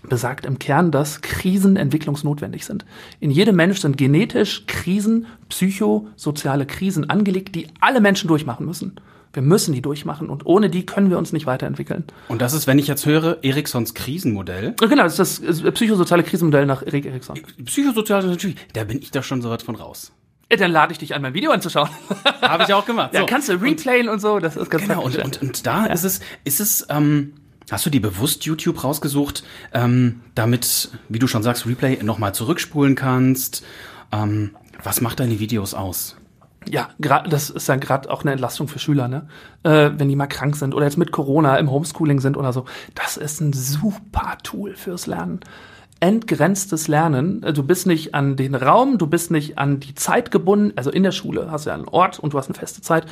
besagt im Kern, dass Krisen entwicklungsnotwendig sind. In jedem Mensch sind genetisch Krisen, psychosoziale Krisen angelegt, die alle Menschen durchmachen müssen. Wir müssen die durchmachen und ohne die können wir uns nicht weiterentwickeln. Und das ist, wenn ich jetzt höre, Eriksons Krisenmodell. Genau, das ist das psychosoziale Krisenmodell nach Erik Erikson. Psychosozial natürlich, da bin ich doch schon so weit von raus. Ja, dann lade ich dich ein, mein Video anzuschauen. Habe ich auch gemacht. Ja, So. kannst du replayen und, so, das ist ganz Genau, und, und, und da ist es, ist es, ähm, hast du die bewusst YouTube rausgesucht, ähm, damit, wie du schon sagst, Replay nochmal zurückspulen kannst? Ähm, was macht deine Videos aus? Ja, grad, das ist ja gerade auch eine Entlastung für Schüler, ne? Äh, wenn die mal krank sind oder jetzt mit Corona im Homeschooling sind oder so. Das ist ein super Tool fürs Lernen. Entgrenztes Lernen. Äh, Du bist nicht an den Raum, du bist nicht an die Zeit gebunden. Also in der Schule hast du ja einen Ort und du hast eine feste Zeit.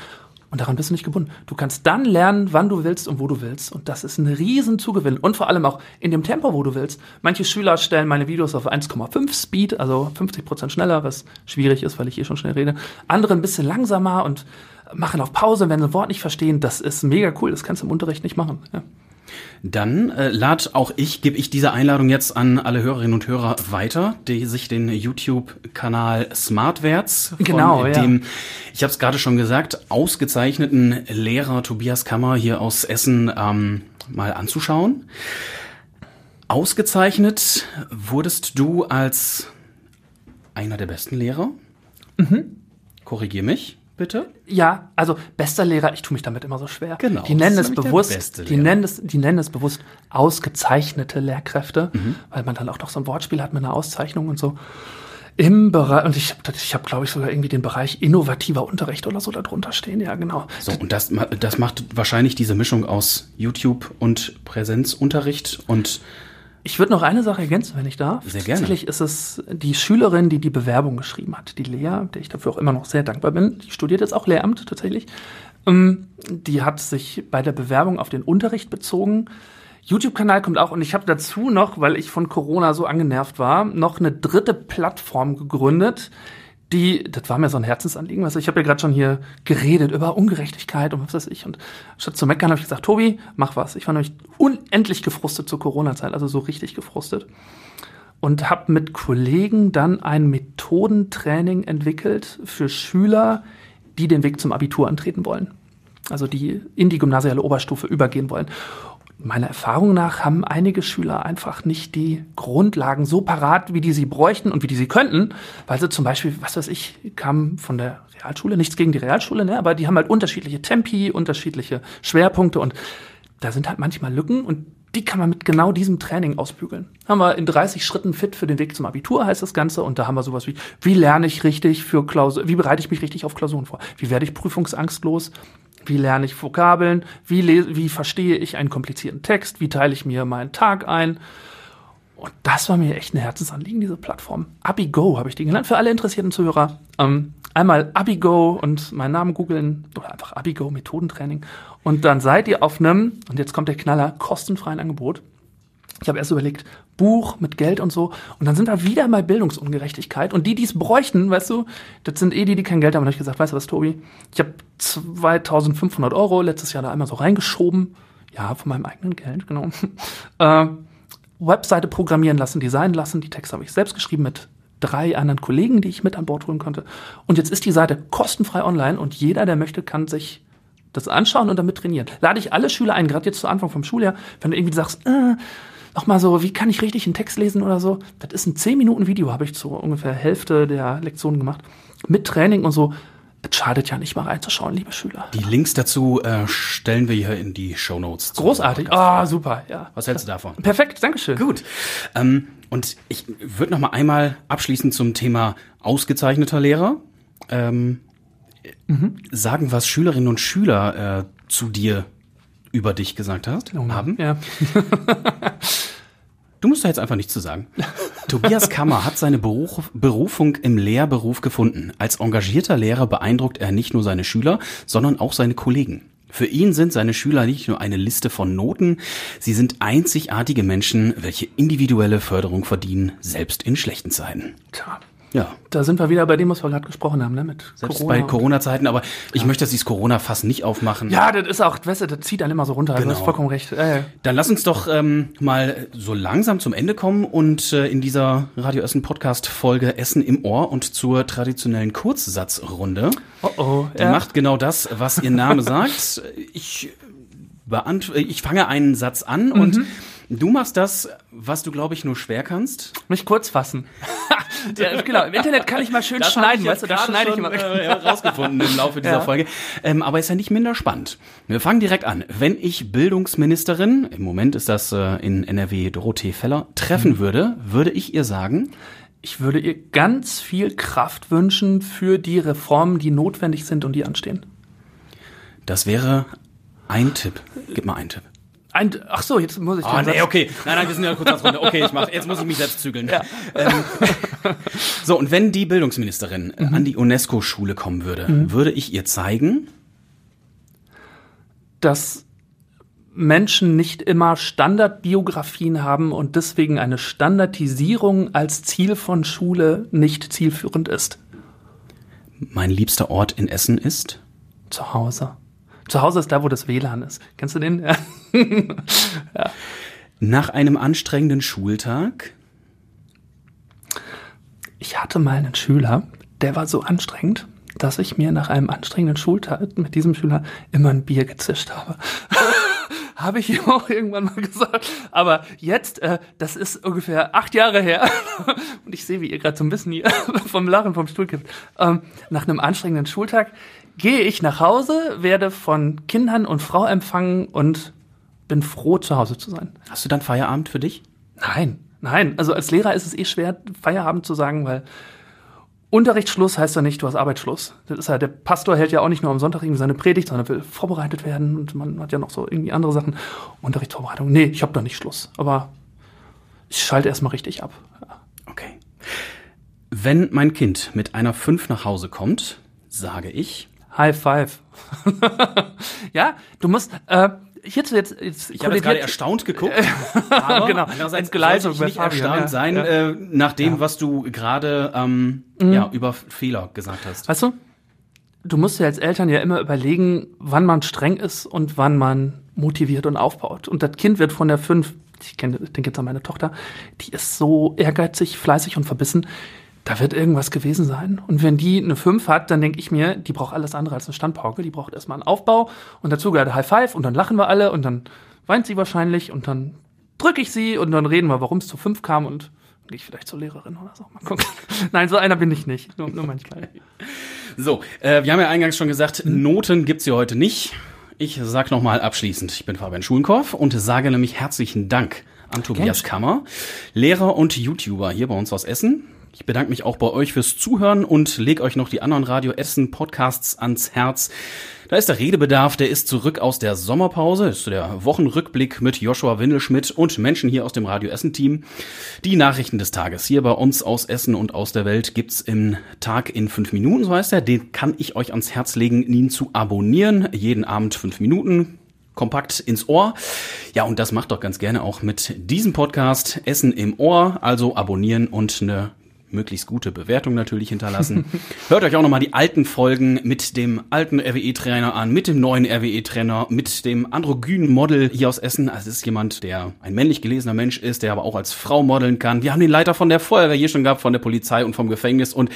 Und daran bist du nicht gebunden. Du kannst dann lernen, wann du willst und wo du willst. Und das ist ein riesen Zugewinn. Und vor allem auch in dem Tempo, wo du willst. Manche Schüler stellen meine Videos auf 1,5 Speed, also 50 Prozent schneller, was schwierig ist, weil ich hier schon schnell rede. Andere ein bisschen langsamer und machen auf Pause, wenn sie ein Wort nicht verstehen. Das ist mega cool. Das kannst du im Unterricht nicht machen. Ja. Dann äh, lad auch ich, gebe ich diese Einladung jetzt an alle Hörerinnen und Hörer weiter, die sich den YouTube-Kanal Smartwärts von Genau, ja. dem, ich habe es gerade schon gesagt, ausgezeichneten Lehrer Tobias Kammer hier aus Essen ähm, mal anzuschauen. Ausgezeichnet wurdest du als einer der besten Lehrer. Mhm. Korrigier mich, bitte. Ja, also bester Lehrer, ich tue mich damit immer so schwer. Genau, Die nennen es bewusst, die nennen es, die nennen es bewusst ausgezeichnete Lehrkräfte, Mhm. weil man dann auch noch so ein Wortspiel hat mit einer Auszeichnung und so. Im Bereich, und ich habe, ich hab, glaube ich, sogar irgendwie den Bereich innovativer Unterricht oder so darunter stehen. Ja, genau. So, und das, das macht wahrscheinlich diese Mischung aus YouTube und Präsenzunterricht und Ich würde noch eine Sache ergänzen, wenn ich darf. Sehr gerne. Tatsächlich ist es die Schülerin, die die Bewerbung geschrieben hat, die Lea, der ich dafür auch immer noch sehr dankbar bin. Die studiert jetzt auch Lehramt tatsächlich. Ähm, die hat sich bei der Bewerbung auf den Unterricht bezogen. YouTube-Kanal kommt auch und ich habe dazu noch, weil ich von Corona so angenervt war, noch eine dritte Plattform gegründet, die, das war mir so ein Herzensanliegen, weißt du, ich habe ja gerade schon hier geredet über Ungerechtigkeit und was weiß ich und statt zu meckern habe ich gesagt, Tobi, mach was. Ich war nämlich unendlich gefrustet zur Corona-Zeit, also so richtig gefrustet und habe mit Kollegen dann ein Methodentraining entwickelt für Schüler, die den Weg zum Abitur antreten wollen. Also die in die gymnasiale Oberstufe übergehen wollen. Meiner Erfahrung nach haben einige Schüler einfach nicht die Grundlagen so parat, wie die sie bräuchten und wie die sie könnten, weil sie zum Beispiel, was weiß ich, kamen von der Realschule, nichts gegen die Realschule, ne, aber die haben halt unterschiedliche Tempi, unterschiedliche Schwerpunkte und da sind halt manchmal Lücken und die kann man mit genau diesem Training ausbügeln. Haben wir in 30 Schritten fit für den Weg zum Abitur heißt das Ganze und da haben wir sowas wie, wie lerne ich richtig für Klausur, wie bereite ich mich richtig auf Klausuren vor? Wie werde ich prüfungsangstlos? Wie lerne ich Vokabeln? Wie, wie verstehe ich einen komplizierten Text? Wie teile ich mir meinen Tag ein? Und das war mir echt ein Herzensanliegen, diese Plattform. Abigo habe ich die genannt, für alle interessierten Zuhörer. Ähm, einmal Abigo und meinen Namen googeln oder einfach Abigo Methodentraining. Und dann seid ihr auf einem, und jetzt kommt der Knaller, kostenfreien Angebot. Ich habe erst überlegt, Buch mit Geld und so. Und dann sind da wieder mal Bildungsungerechtigkeit. Und die, die es bräuchten, weißt du, das sind eh die, die kein Geld haben. Und hab ich gesagt, weißt du was, Tobi? Ich habe 2500 Euro letztes Jahr da einmal so reingeschoben. Ja, von meinem eigenen Geld, genau. äh, Webseite programmieren lassen, designen lassen. Die Texte habe ich selbst geschrieben mit drei anderen Kollegen, die ich mit an Bord holen konnte. Und jetzt ist die Seite kostenfrei online und jeder, der möchte, kann sich das anschauen und damit trainieren. Lade ich alle Schüler ein, gerade jetzt zu Anfang vom Schuljahr, wenn du irgendwie sagst, äh, noch mal so, wie kann ich richtig einen Text lesen oder so? Das ist ein 10 Minuten Video, habe ich zu ungefähr Hälfte der Lektionen gemacht. Mit Training und so. Es schadet ja nicht mal reinzuschauen, liebe Schüler. die Links dazu äh, stellen wir hier in die Show Notes. Großartig. Ah, super, ja. Was hältst du davon? Perfekt, Dankeschön. Gut. Ähm, und ich würde noch mal einmal abschließend zum Thema ausgezeichneter Lehrer ähm, sagen, was Schülerinnen und Schüler äh, zu dir über dich gesagt hast, haben. Ja. Du musst da jetzt einfach nichts zu sagen. Tobias Kammer hat seine Beruf, Berufung im Lehrberuf gefunden. Als engagierter Lehrer beeindruckt er nicht nur seine Schüler, sondern auch seine Kollegen. Für ihn sind seine Schüler nicht nur eine Liste von Noten, sie sind einzigartige Menschen, welche individuelle Förderung verdienen, selbst in schlechten Zeiten. Tja. Ja, Da sind wir wieder bei dem, was wir gerade gesprochen haben, ne? Mit selbst bei Corona-Zeiten, aber ich möchte dieses Corona-Fass nicht aufmachen. Ja, das ist auch, weißt du, das zieht einen immer so runter. Also, Du Genau. hast vollkommen recht. Äh, Dann lass uns doch ähm, mal so langsam zum Ende kommen und äh, in dieser Radio Essen Podcast Folge Essen im Ohr und zur traditionellen Kurzsatzrunde. oh oh. Die Ja. macht genau das, was ihr Name sagt. Ich beant ich fange einen Satz an und du machst das, was du glaube ich nur schwer kannst. Mich kurz fassen. ja, genau, im Internet kann ich mal schön schneiden, weißt du, da schneide ich immer. äh, rausgefunden im Laufe dieser Ja. Folge. Ähm, aber ist ja nicht minder spannend. Wir fangen direkt an. Wenn ich Bildungsministerin, im Moment ist das äh, in NRW Dorothee Feller, treffen Mhm. würde, würde ich ihr sagen, Ich würde ihr ganz viel Kraft wünschen für die Reformen, die notwendig sind und die anstehen. das wäre ein Tipp. Gib mal einen Tipp. Ein, ach so, jetzt muss ich Ah, nee, okay. Nein, nein, wir sind ja kurz Runde. Okay, ich mach, jetzt muss ich mich selbst zügeln. Ähm, so, und wenn die Bildungsministerin äh, Mhm. an die UNESCO-Schule kommen würde, würde ich ihr zeigen, dass Menschen nicht immer Standardbiografien haben und deswegen eine Standardisierung als Ziel von Schule nicht zielführend ist. Mein liebster Ort in Essen ist? Zu Hause. Zu Hause ist da, wo das WLAN ist. Kennst du den? Ja. ja. Nach einem anstrengenden Schultag? Ich hatte mal einen Schüler, der war so anstrengend, dass ich mir nach einem anstrengenden Schultag mit diesem Schüler immer ein Bier gezischt habe. habe ich ihm auch irgendwann mal gesagt. Aber jetzt, äh, das ist ungefähr acht Jahre her. Und ich sehe, wie ihr gerade so ein bisschen hier vom Lachen vom Stuhl kippt. Ähm, nach einem anstrengenden Schultag gehe ich nach Hause, werde von Kindern und Frau empfangen und bin froh, zu Hause zu sein. Hast du dann Feierabend für dich? Nein, nein. Also als Lehrer ist es eh schwer, Feierabend zu sagen, weil Unterrichtsschluss heißt ja nicht, du hast Arbeitsschluss. Das ist ja, der Pastor hält ja auch nicht nur am Sonntag irgendwie seine Predigt, sondern will vorbereitet werden und man hat ja noch so irgendwie andere Sachen. Unterrichtsvorbereitung. Nee, ich habe da nicht Schluss. Aber ich schalte erstmal richtig ab. Ja. Okay. Wenn mein Kind mit einer 5 nach Hause kommt, sage ich. High five. ja, du musst, äh, hierzu jetzt, jetzt ich habe jetzt gerade erstaunt geguckt, aber genau, andererseits sollte ich nicht Fabian, erstaunt ja, sein, ja. Äh, nach dem, ja. was du gerade ähm, mhm. ja, über Fehler gesagt hast. Weißt du, du musst ja als Eltern ja immer überlegen, wann man streng ist und wann man motiviert und aufbaut. Und das Kind wird von der fünf, ich kenne, denke jetzt an meine Tochter, die ist so ehrgeizig, fleißig und verbissen, da wird irgendwas gewesen sein. Und wenn die eine 5 hat, dann denke ich mir, die braucht alles andere als eine Standpauke. Die braucht erstmal einen Aufbau und dazu gehört High Five und dann lachen wir alle und dann weint sie wahrscheinlich und dann drücke ich sie und dann reden wir, warum es zu 5 kam und gehe ich vielleicht zur Lehrerin oder so. Mal gucken. Nein, so einer bin ich nicht. Nur, nur manchmal. So, äh, wir haben ja eingangs schon gesagt, hm. Noten gibt's hier heute nicht. Ich sag nochmal abschließend, ich bin Fabian Schulenkorf und sage nämlich herzlichen Dank an Tobias Kammer, Lehrer und YouTuber hier bei uns aus Essen. Ich bedanke mich auch bei euch fürs Zuhören und leg euch noch die anderen Radio Essen Podcasts ans Herz. Da ist der Redebedarf, der ist zurück aus der Sommerpause, ist der Wochenrückblick mit Joshua Windelschmidt und Menschen hier aus dem Radio Essen Team. Die Nachrichten des Tages hier bei uns aus Essen und aus der Welt gibt's im Tag in fünf Minuten, so heißt er. Den kann ich euch ans Herz legen, ihn zu abonnieren. Jeden Abend fünf Minuten kompakt ins Ohr. Ja, und das macht doch ganz gerne auch mit diesem Podcast Essen im Ohr. Also abonnieren und eine möglichst gute Bewertung natürlich hinterlassen. Hört euch auch nochmal die alten Folgen mit dem alten RWE-Trainer an, mit dem neuen RWE-Trainer, mit dem androgynen Model hier aus Essen. Also es ist jemand, der ein männlich gelesener Mensch ist, der aber auch als Frau modeln kann. Wir haben den Leiter von der Feuerwehr hier schon gehabt, von der Polizei und vom Gefängnis und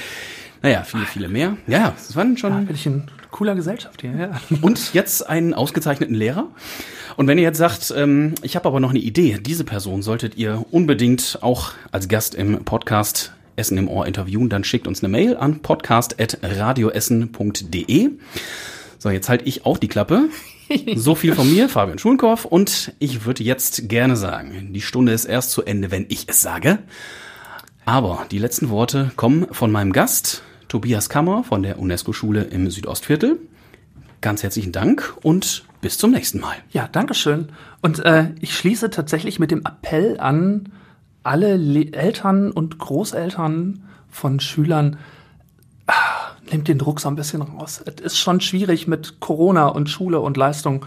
naja, viele, viele mehr. Ja, das waren schon. Ja, bin ich in cooler Gesellschaft hier, ja. Und jetzt einen ausgezeichneten Lehrer. Und wenn ihr jetzt sagt, ähm, ich habe aber noch eine Idee, diese Person solltet ihr unbedingt auch als Gast im Podcast Essen im Ohr interviewen, dann schickt uns eine Mail an podcast.radioessen.de. So, jetzt halte ich auch die Klappe. So viel von mir, Fabian Schulenkorf. Und ich würde jetzt gerne sagen, die Stunde ist erst zu Ende, wenn ich es sage. Aber die letzten Worte kommen von meinem Gast, Tobias Kammer von der UNESCO-Schule im Südostviertel. Ganz herzlichen Dank und bis zum nächsten Mal. Ja, Dankeschön. Und äh, ich schließe tatsächlich mit dem Appell an, alle Le Eltern und Großeltern von Schülern, ah, nehmt den Druck so ein bisschen raus. Es ist schon schwierig mit Corona und Schule und Leistung.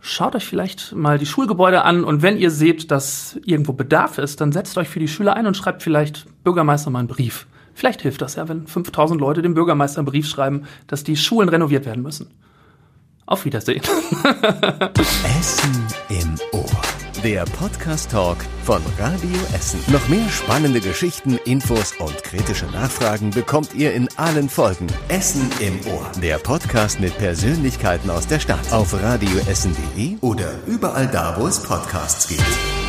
Schaut euch vielleicht mal die Schulgebäude an und wenn ihr seht, dass irgendwo Bedarf ist, dann setzt euch für die Schüler ein und schreibt vielleicht Bürgermeister mal einen Brief. Vielleicht hilft das ja, wenn 5000 Leute dem Bürgermeister einen Brief schreiben, dass die Schulen renoviert werden müssen. Auf Wiedersehen. Essen im Ohr. Der Podcast Talk von Radio Essen. Noch mehr spannende Geschichten, Infos und kritische Nachfragen bekommt ihr in allen Folgen. Essen im Ohr. Der Podcast mit Persönlichkeiten aus der Stadt. Auf radioessen.de oder überall da, wo es Podcasts gibt.